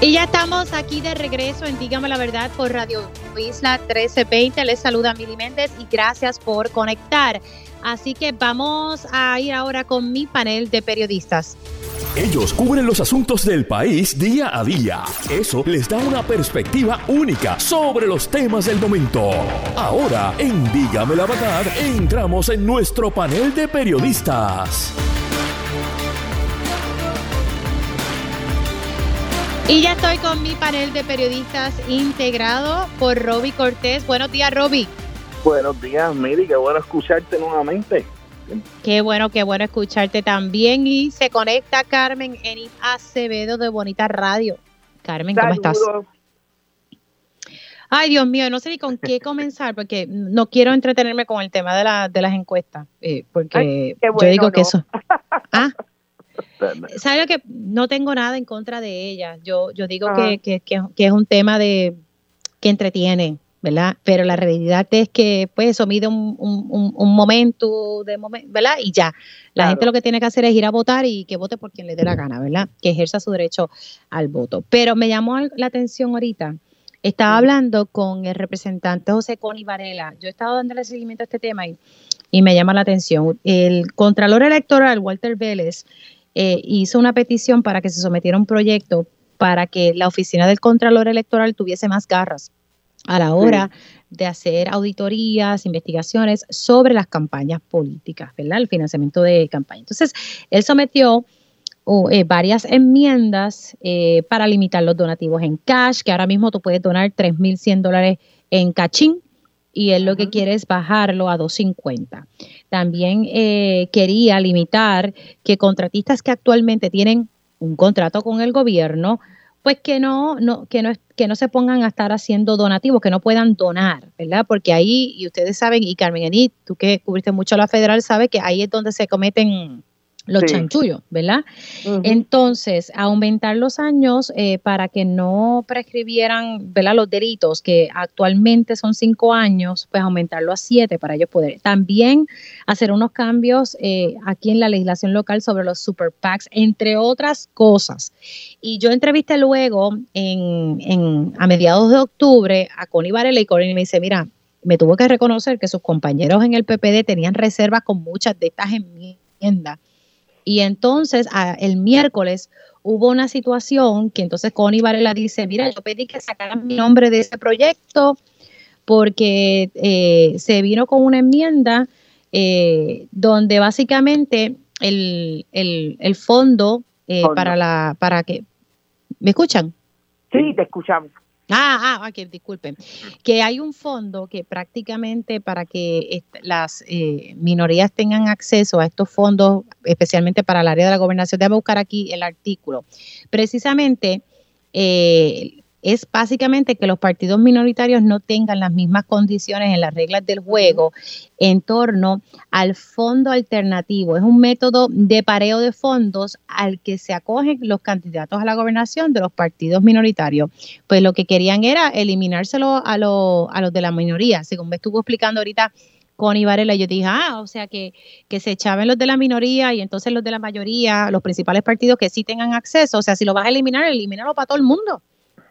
[SPEAKER 1] Y ya estamos aquí de regreso en Dígame la verdad por Radio Isla 1320. Les saluda Mili Méndez y gracias por conectar. Así que vamos a ir ahora con mi panel de periodistas.
[SPEAKER 4] Ellos cubren los asuntos del país día a día. Eso les da una perspectiva única sobre los temas del momento. Ahora, en Dígame la verdad, entramos en nuestro panel de periodistas.
[SPEAKER 1] Y ya estoy con mi panel de periodistas integrado por Roby Cortés. Buenos días, Roby.
[SPEAKER 10] Buenos días, Miri. Qué bueno escucharte nuevamente.
[SPEAKER 1] Qué bueno, qué bueno escucharte también. Y se conecta Carmen en Acevedo de Bonita Radio. Carmen, ¿cómo estás? Ay, Dios mío, no sé ni con qué comenzar porque no quiero entretenerme con el tema de, la, de las encuestas, eh, porque yo digo que eso. Ah, ¿sabes que no tengo nada en contra de ella? Yo, yo digo que, ah. que, que, es un tema de que entretiene, ¿verdad? Pero la realidad es que, pues, eso mide un, un, momento, de momento, ¿verdad? Y ya. La gente lo que tiene que hacer es ir a votar y que vote por quien le dé la gana, ¿verdad? Que ejerza su derecho al voto. Pero me llamó la atención ahorita. Estaba hablando con el representante José Coni Varela. Yo he estado dándole seguimiento a este tema y, y me llama la atención. El Contralor Electoral, Walter Vélez, eh, hizo una petición para que se sometiera un proyecto para que la oficina del Contralor Electoral tuviese más garras a la hora de hacer auditorías, investigaciones sobre las campañas políticas, ¿verdad? El financiamiento de campaña. Entonces, él sometió eh, varias enmiendas eh, para limitar los donativos en cash, que ahora mismo tú puedes donar 3.100 dólares en cachín y él lo que quiere es bajarlo a 250. También eh, quería limitar que contratistas que actualmente tienen un contrato con el gobierno, pues que no, no, que no, que no se pongan a estar haciendo donativos, que no puedan donar, ¿verdad? Porque ahí, y ustedes saben, y Carmen Edith, tú que cubriste mucho la federal, sabe que ahí es donde se cometen los chanchullos, ¿verdad? Entonces, aumentar los años eh, para que no prescribieran, ¿verdad? Los delitos que actualmente son cinco años, pues aumentarlo a siete para ellos poder. También hacer unos cambios eh, aquí en la legislación local sobre los super PACs, entre otras cosas. Y yo entrevisté luego en, en a mediados de octubre a Connie Varela y Connie me dice, mira, me tuvo que reconocer que sus compañeros en el PPD tenían reservas con muchas de estas enmiendas y entonces el miércoles hubo una situación que entonces Connie Varela dice, mira, yo pedí que sacaran mi nombre de ese proyecto porque eh, se vino con una enmienda eh, donde básicamente el, el, fondo, eh, para la para que ¿me escuchan?
[SPEAKER 11] Sí, te escuchamos.
[SPEAKER 1] Ah, ah, ok, disculpen. Que hay un fondo que prácticamente para que las eh, minorías tengan acceso a estos fondos, especialmente para el área de la gobernación, déjame buscar aquí el artículo. Precisamente, eh, es básicamente que los partidos minoritarios no tengan las mismas condiciones en las reglas del juego en torno al fondo alternativo. Es un método de pareo de fondos al que se acogen los candidatos a la gobernación de los partidos minoritarios. Pues lo que querían era eliminárselo a, a los de la minoría, según me estuvo explicando ahorita con Varela, yo dije, ah, o sea que, que se echaban los de la minoría y entonces los de la mayoría, los principales partidos que sí tengan acceso, o sea, si lo vas a eliminar, elimínalo para todo el mundo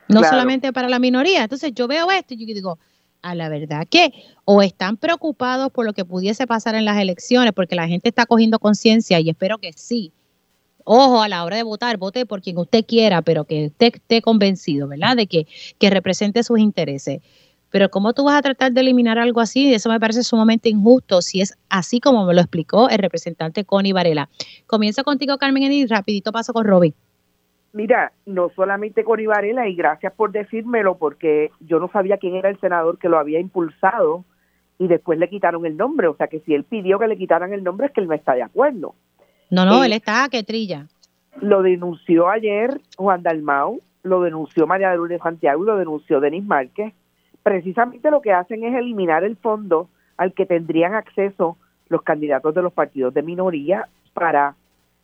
[SPEAKER 1] no solamente para la minoría. Entonces yo veo esto y yo digo, a la verdad que o están preocupados por lo que pudiese pasar en las elecciones, porque la gente está cogiendo conciencia y espero que sí. Ojo, a la hora de votar, vote por quien usted quiera, pero que usted esté convencido, ¿verdad? De que, que represente sus intereses. Pero ¿cómo tú vas a tratar de eliminar algo así? Eso me parece sumamente injusto si es así como me lo explicó el representante Connie Varela. Comienzo contigo, Carmen, y rapidito paso con Robbie.
[SPEAKER 11] Mira, no solamente con Ibarela, y gracias por decírmelo, porque yo no sabía quién era el senador que lo había impulsado y después le quitaron el nombre. O sea que si él pidió que le quitaran el nombre es que él no está de acuerdo.
[SPEAKER 1] No, no, eh, él está que trilla.
[SPEAKER 11] Lo denunció ayer Juan Dalmau, lo denunció María de Lourdes Santiago y lo denunció Denis Márquez. Precisamente lo que hacen es eliminar el fondo al que tendrían acceso los candidatos de los partidos de minoría para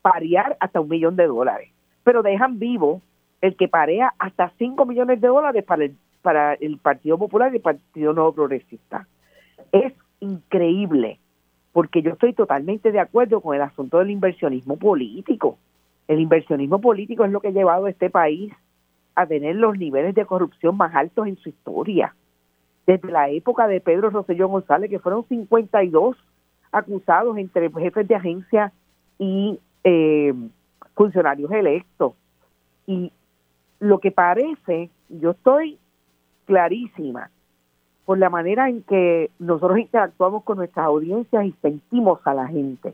[SPEAKER 11] parear hasta un millón de dólares pero dejan vivo el que parea hasta 5 millones de dólares para el, para el Partido Popular y el Partido Nuevo Progresista. Es increíble, porque yo estoy totalmente de acuerdo con el asunto del inversionismo político. El inversionismo político es lo que ha llevado a este país a tener los niveles de corrupción más altos en su historia. Desde la época de Pedro Rosselló González, que fueron 52 acusados entre jefes de agencia y eh, funcionarios electos. Y lo que parece, yo estoy clarísima por la manera en que nosotros interactuamos con nuestras audiencias y sentimos a la gente.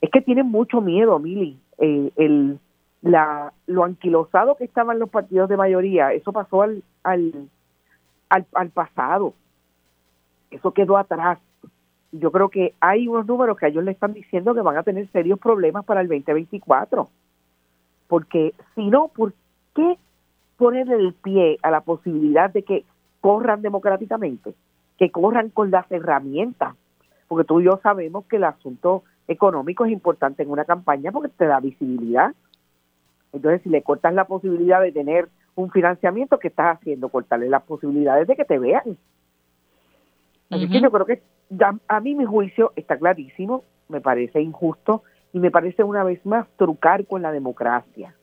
[SPEAKER 11] Es que tienen mucho miedo, Mili. Eh, el, la, lo anquilosado que estaban los partidos de mayoría, eso pasó al, al, al, al pasado. Eso quedó atrás yo creo que hay unos números que ellos le están diciendo que van a tener serios problemas para el 2024. Porque si no, ¿por qué ponerle el pie a la posibilidad de que corran democráticamente? Que corran con las herramientas. Porque tú y yo sabemos que el asunto económico es importante en una campaña porque te da visibilidad. Entonces, si le cortas la posibilidad de tener un financiamiento, ¿qué estás haciendo? Cortarle las posibilidades de que te vean. Así que yo creo que a mí mi juicio está clarísimo, me parece injusto y me parece una vez más trucar con la democracia,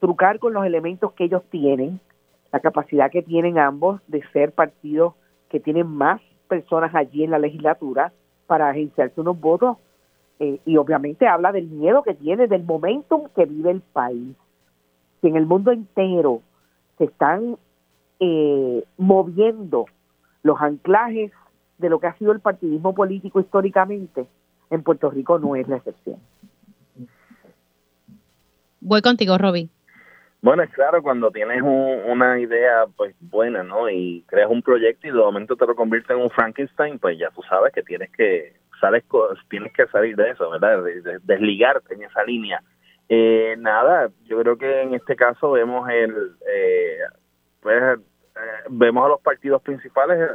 [SPEAKER 11] trucar con los elementos que ellos tienen, la capacidad que tienen ambos de ser partidos que tienen más personas allí en la legislatura para agenciarse unos votos eh, y obviamente habla del miedo que tiene, del momentum que vive el país. Si en el mundo entero se están eh, moviendo los anclajes de lo que ha sido el partidismo político históricamente, en Puerto Rico no es la excepción.
[SPEAKER 1] Voy contigo, Roby.
[SPEAKER 10] Bueno, es claro, cuando tienes una idea pues buena, ¿no? Y creas un proyecto y de momento te lo convierte en un Frankenstein, pues ya tú sabes que tienes que sales tienes que salir de eso, ¿verdad? desligarte en esa línea. Eh, nada, yo creo que en este caso vemos el eh, pues eh, vemos a los partidos principales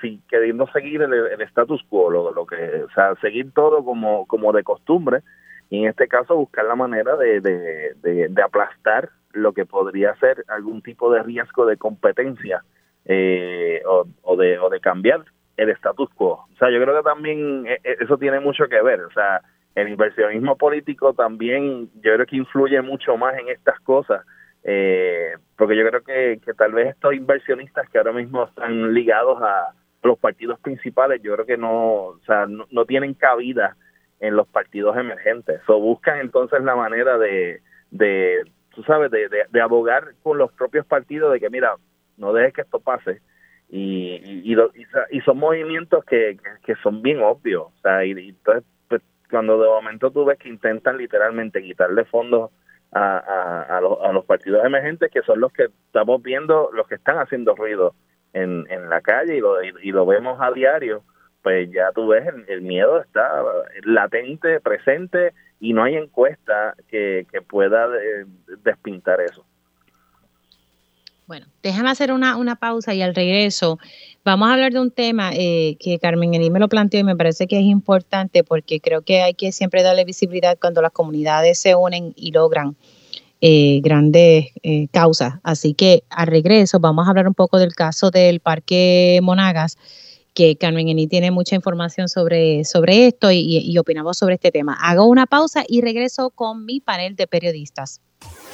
[SPEAKER 10] sí, queriendo seguir el, status quo, lo, lo, que, o sea, seguir todo como, como de costumbre y en este caso buscar la manera de, de, aplastar lo que podría ser algún tipo de riesgo de competencia eh, o, de, o de cambiar el status quo. O sea, yo creo que también eh, eh, eso tiene mucho que ver. O sea, el inversionismo político también yo creo que influye mucho más en estas cosas. porque yo creo que, que tal vez estos inversionistas que ahora mismo están ligados a los partidos principales, yo creo que no, o sea, no tienen cabida en los partidos emergentes. O buscan entonces la manera de, de tú sabes, de, de, abogar con los propios partidos de que, mira, no dejes que esto pase. Y, y, y, son movimientos que, que, son bien obvios. O sea, y, entonces, pues, cuando de momento tú ves que intentan literalmente quitarle fondos a, a, a, los, a los partidos emergentes, que son los que estamos viendo, los que están haciendo ruido en, en la calle y lo, y lo vemos a diario pues ya tú ves, el, miedo está latente, presente, y no hay encuesta que, pueda eh, despintar eso.
[SPEAKER 1] Bueno, déjame hacer una, una pausa y al regreso vamos a hablar de un tema eh, que Carmen Ení me lo planteó y me parece que es importante porque creo que hay que siempre darle visibilidad cuando las comunidades se unen y logran eh, grandes causas. Así que al regreso vamos a hablar un poco del caso del Parque Monagas que Carmen Eni tiene mucha información sobre, sobre esto y, opinamos sobre este tema. Hago una pausa y regreso con mi panel de periodistas.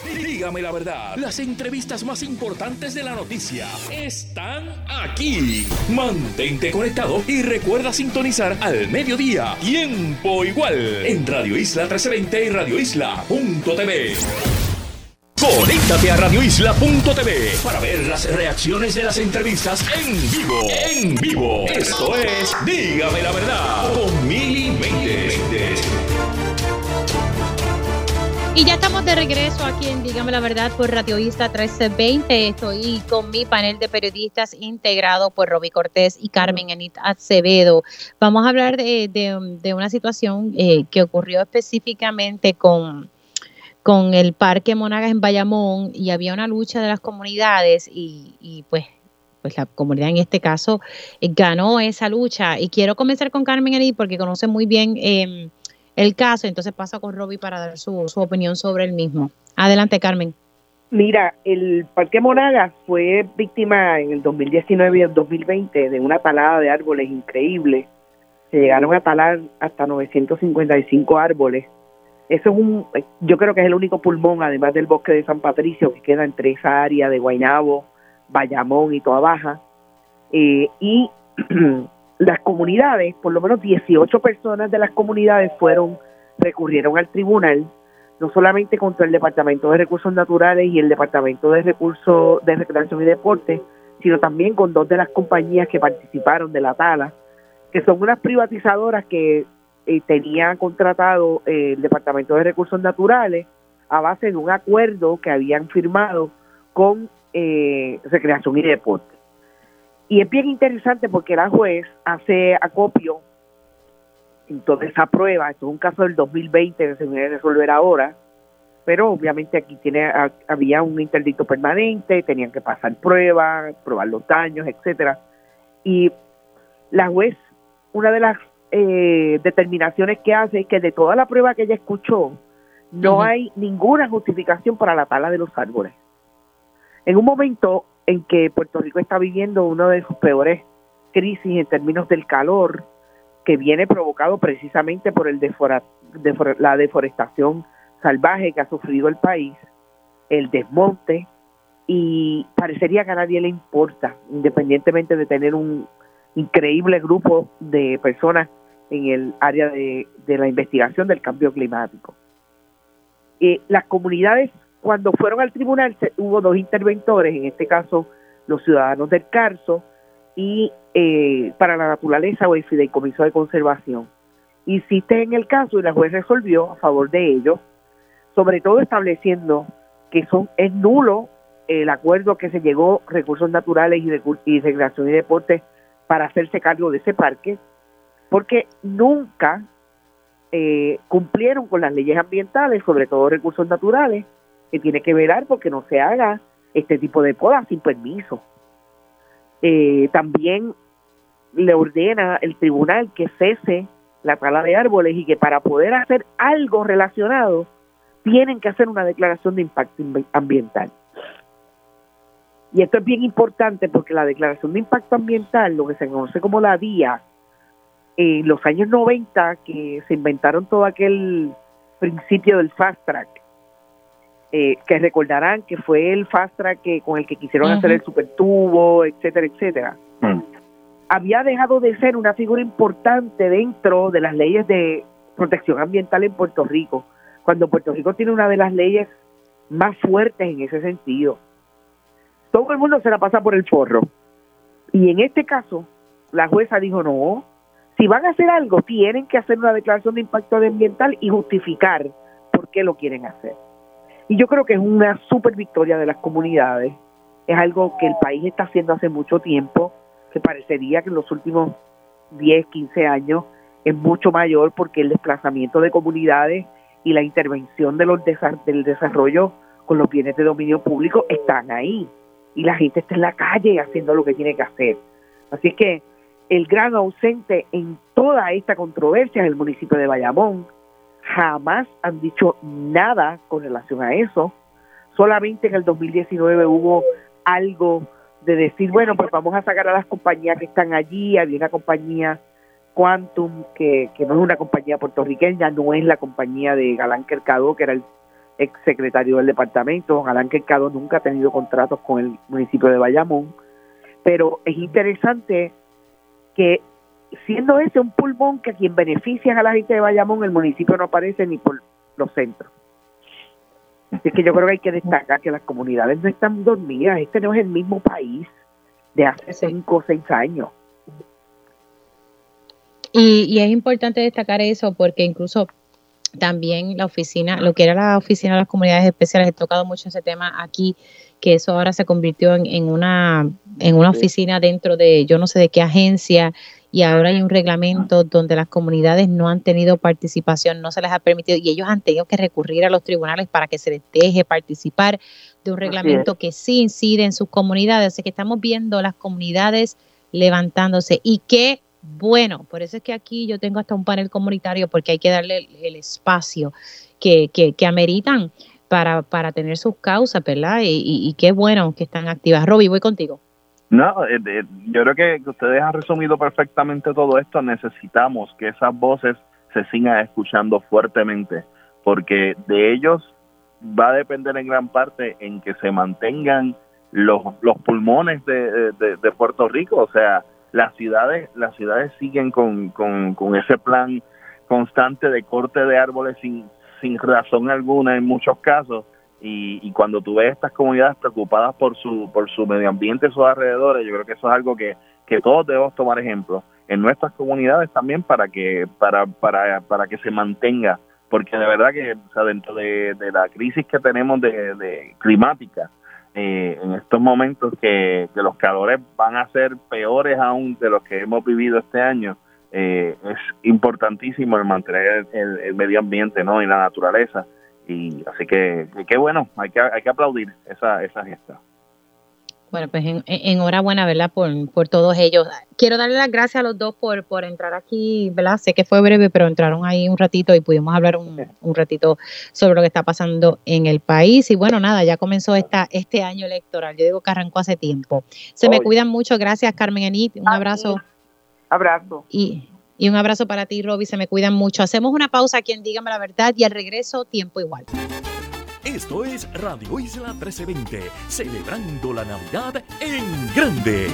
[SPEAKER 4] Dígame la verdad, las entrevistas más importantes de la noticia están aquí. Mantente conectado y recuerda sintonizar al mediodía, tiempo igual, en Radio Isla 1320 y Radio Isla.tv. Conéctate a radioisla.tv para ver las reacciones de las entrevistas en vivo. En vivo. Esto es Dígame la verdad con Mili
[SPEAKER 1] Y ya estamos de regreso aquí en Dígame la Verdad por Radio Isla 1320. Estoy con mi panel de periodistas integrado por Roby Cortés y Carmen Enit Acevedo. Vamos a hablar de, una situación eh, que ocurrió específicamente con con el Parque Monagas en Bayamón y había una lucha de las comunidades y, pues pues la comunidad en este caso eh, ganó esa lucha. Y quiero comenzar con Carmen ahí porque conoce muy bien em, el caso, entonces paso con Roby para dar su, su opinión sobre el mismo. Adelante, Carmen.
[SPEAKER 11] Mira, el Parque Monagas fue víctima en el 2019 y el 2020 de una talada de árboles increíble. Se llegaron a talar hasta 955 árboles eso es un, yo creo que es el único pulmón, además del bosque de San Patricio, que queda entre esa área de Guaynabo, Bayamón y Toa Baja. Eh, y las comunidades, por lo menos 18 personas de las comunidades fueron, recurrieron al tribunal, no solamente contra el Departamento de Recursos Naturales y el Departamento de Recursos de Recreación y Deporte, sino también con dos de las compañías que participaron de la tala, que son unas privatizadoras que eh, tenía contratado eh, el Departamento de Recursos Naturales a base de un acuerdo que habían firmado con eh, Recreación y Deporte. Y es bien interesante porque la juez hace acopio en toda esa prueba. Esto es un caso del 2020 que se viene a resolver ahora, pero obviamente aquí tiene había un interdicto permanente, tenían que pasar pruebas, probar los daños, etcétera. Y la juez, una de las eh, determinaciones que hace que de toda la prueba que ella escuchó, no hay ninguna justificación para la tala de los árboles. En un momento en que Puerto Rico está viviendo una de sus peores crisis en términos del calor, que viene provocado precisamente por el la deforestación salvaje que ha sufrido el país, el desmonte, y parecería que a nadie le importa, independientemente de tener un increíble grupo de personas en el área de, la investigación del cambio climático. Eh, las comunidades, cuando fueron al tribunal, hubo dos interventores, en este caso los ciudadanos del Carso, y eh, para la naturaleza o el fideicomiso de conservación. Insiste en el caso y la juez resolvió a favor de ellos, sobre todo estableciendo que son es nulo el acuerdo que se llegó recursos naturales y, y recreación y deporte para hacerse cargo de ese parque, porque nunca eh, cumplieron con las leyes ambientales, sobre todo recursos naturales, que tiene que velar porque no se haga este tipo de podas sin permiso. Eh, también le ordena el tribunal que cese la tala de árboles y que para poder hacer algo relacionado tienen que hacer una declaración de impacto ambiental. Y esto es bien importante porque la declaración de impacto ambiental, lo que se conoce como la DIA, en los años 90 que se inventaron todo aquel principio del fast track, eh, que recordarán que fue el fast track que, con el que quisieron hacer el supertubo, etcétera, etcétera. Mm. Había dejado de ser una figura importante dentro de las leyes de protección ambiental en Puerto Rico, cuando Puerto Rico tiene una de las leyes más fuertes en ese sentido. Todo el mundo se la pasa por el forro. Y en este caso, la jueza dijo, no, si van a hacer algo, tienen que hacer una declaración de impacto ambiental y justificar por qué lo quieren hacer. Y yo creo que es una super victoria de las comunidades. Es algo que el país está haciendo hace mucho tiempo, que parecería que en los últimos 10, 15 años es mucho mayor porque el desplazamiento de comunidades y la intervención de los del desarrollo con los bienes de dominio público están ahí. Y la gente está en la calle haciendo lo que tiene que hacer. Así que el gran ausente en toda esta controversia es el municipio de Bayamón, jamás han dicho nada con relación a eso. Solamente en el 2019 hubo algo de decir, bueno, pues vamos a sacar a las compañías que están allí. Había una compañía Quantum, que, no es una compañía puertorriqueña, no es la compañía de Galán Quercado, que era el ex secretario del departamento. Galán Quercado nunca ha tenido contratos con el municipio de Bayamón. Pero es interesante que siendo ese un pulmón que a quien benefician a la gente de Bayamón, el municipio no aparece ni por los centros. Así que yo creo que hay que destacar que las comunidades no están dormidas. Este no es el mismo país de hace cinco o seis años.
[SPEAKER 1] Y, y, es importante destacar eso porque incluso también la oficina, lo que era la oficina de las comunidades especiales, he tocado mucho ese tema aquí, que eso ahora se convirtió en, en una, en una oficina dentro de yo no sé de qué agencia y ahora hay un reglamento donde las comunidades no han tenido participación, no se les ha permitido y ellos han tenido que recurrir a los tribunales para que se les deje participar de un reglamento que sí incide en sus comunidades. Así que estamos viendo las comunidades levantándose y qué bueno, por eso es que aquí yo tengo hasta un panel comunitario porque hay que darle el, espacio que, que, que ameritan para, para tener sus causas, ¿verdad? Y, y, qué bueno que están activas. Roby, voy contigo.
[SPEAKER 10] No, eh, yo creo que ustedes han resumido perfectamente todo esto. Necesitamos que esas voces se sigan escuchando fuertemente, porque de ellos va a depender en gran parte en que se mantengan los, los pulmones de, de, Puerto Rico. O sea, las ciudades, las ciudades siguen con, con, con ese plan constante de corte de árboles sin, sin razón alguna en muchos casos y, cuando tú ves estas comunidades preocupadas por su por su medio ambiente y sus alrededores yo creo que eso es algo que, que todos debemos tomar ejemplo en nuestras comunidades también para que para para, para que se mantenga porque de verdad que dentro de, la crisis que tenemos de, climática eh, en estos momentos que, que los calores van a ser peores aún de los que hemos vivido este año eh, es importantísimo el mantener el, medio ambiente no y la naturaleza y así que qué bueno hay que hay que aplaudir esa esa gesta
[SPEAKER 1] bueno, pues en, enhorabuena, ¿verdad? Por, por todos ellos. Quiero darle las gracias a los dos por, por entrar aquí, ¿verdad? Sé que fue breve, pero entraron ahí un ratito y pudimos hablar un, un ratito sobre lo que está pasando en el país. Y bueno, nada, ya comenzó esta, este año electoral. Yo digo que arrancó hace tiempo. Se me cuidan mucho. Gracias, Carmen Enit. Un abrazo.
[SPEAKER 11] Abrazo.
[SPEAKER 1] Y, y un abrazo para ti, Roby. Se me cuidan mucho. Hacemos una pausa aquí en Dígame la Verdad y al regreso, tiempo igual.
[SPEAKER 4] Esto es Radio Isla 1320, celebrando la Navidad en grande.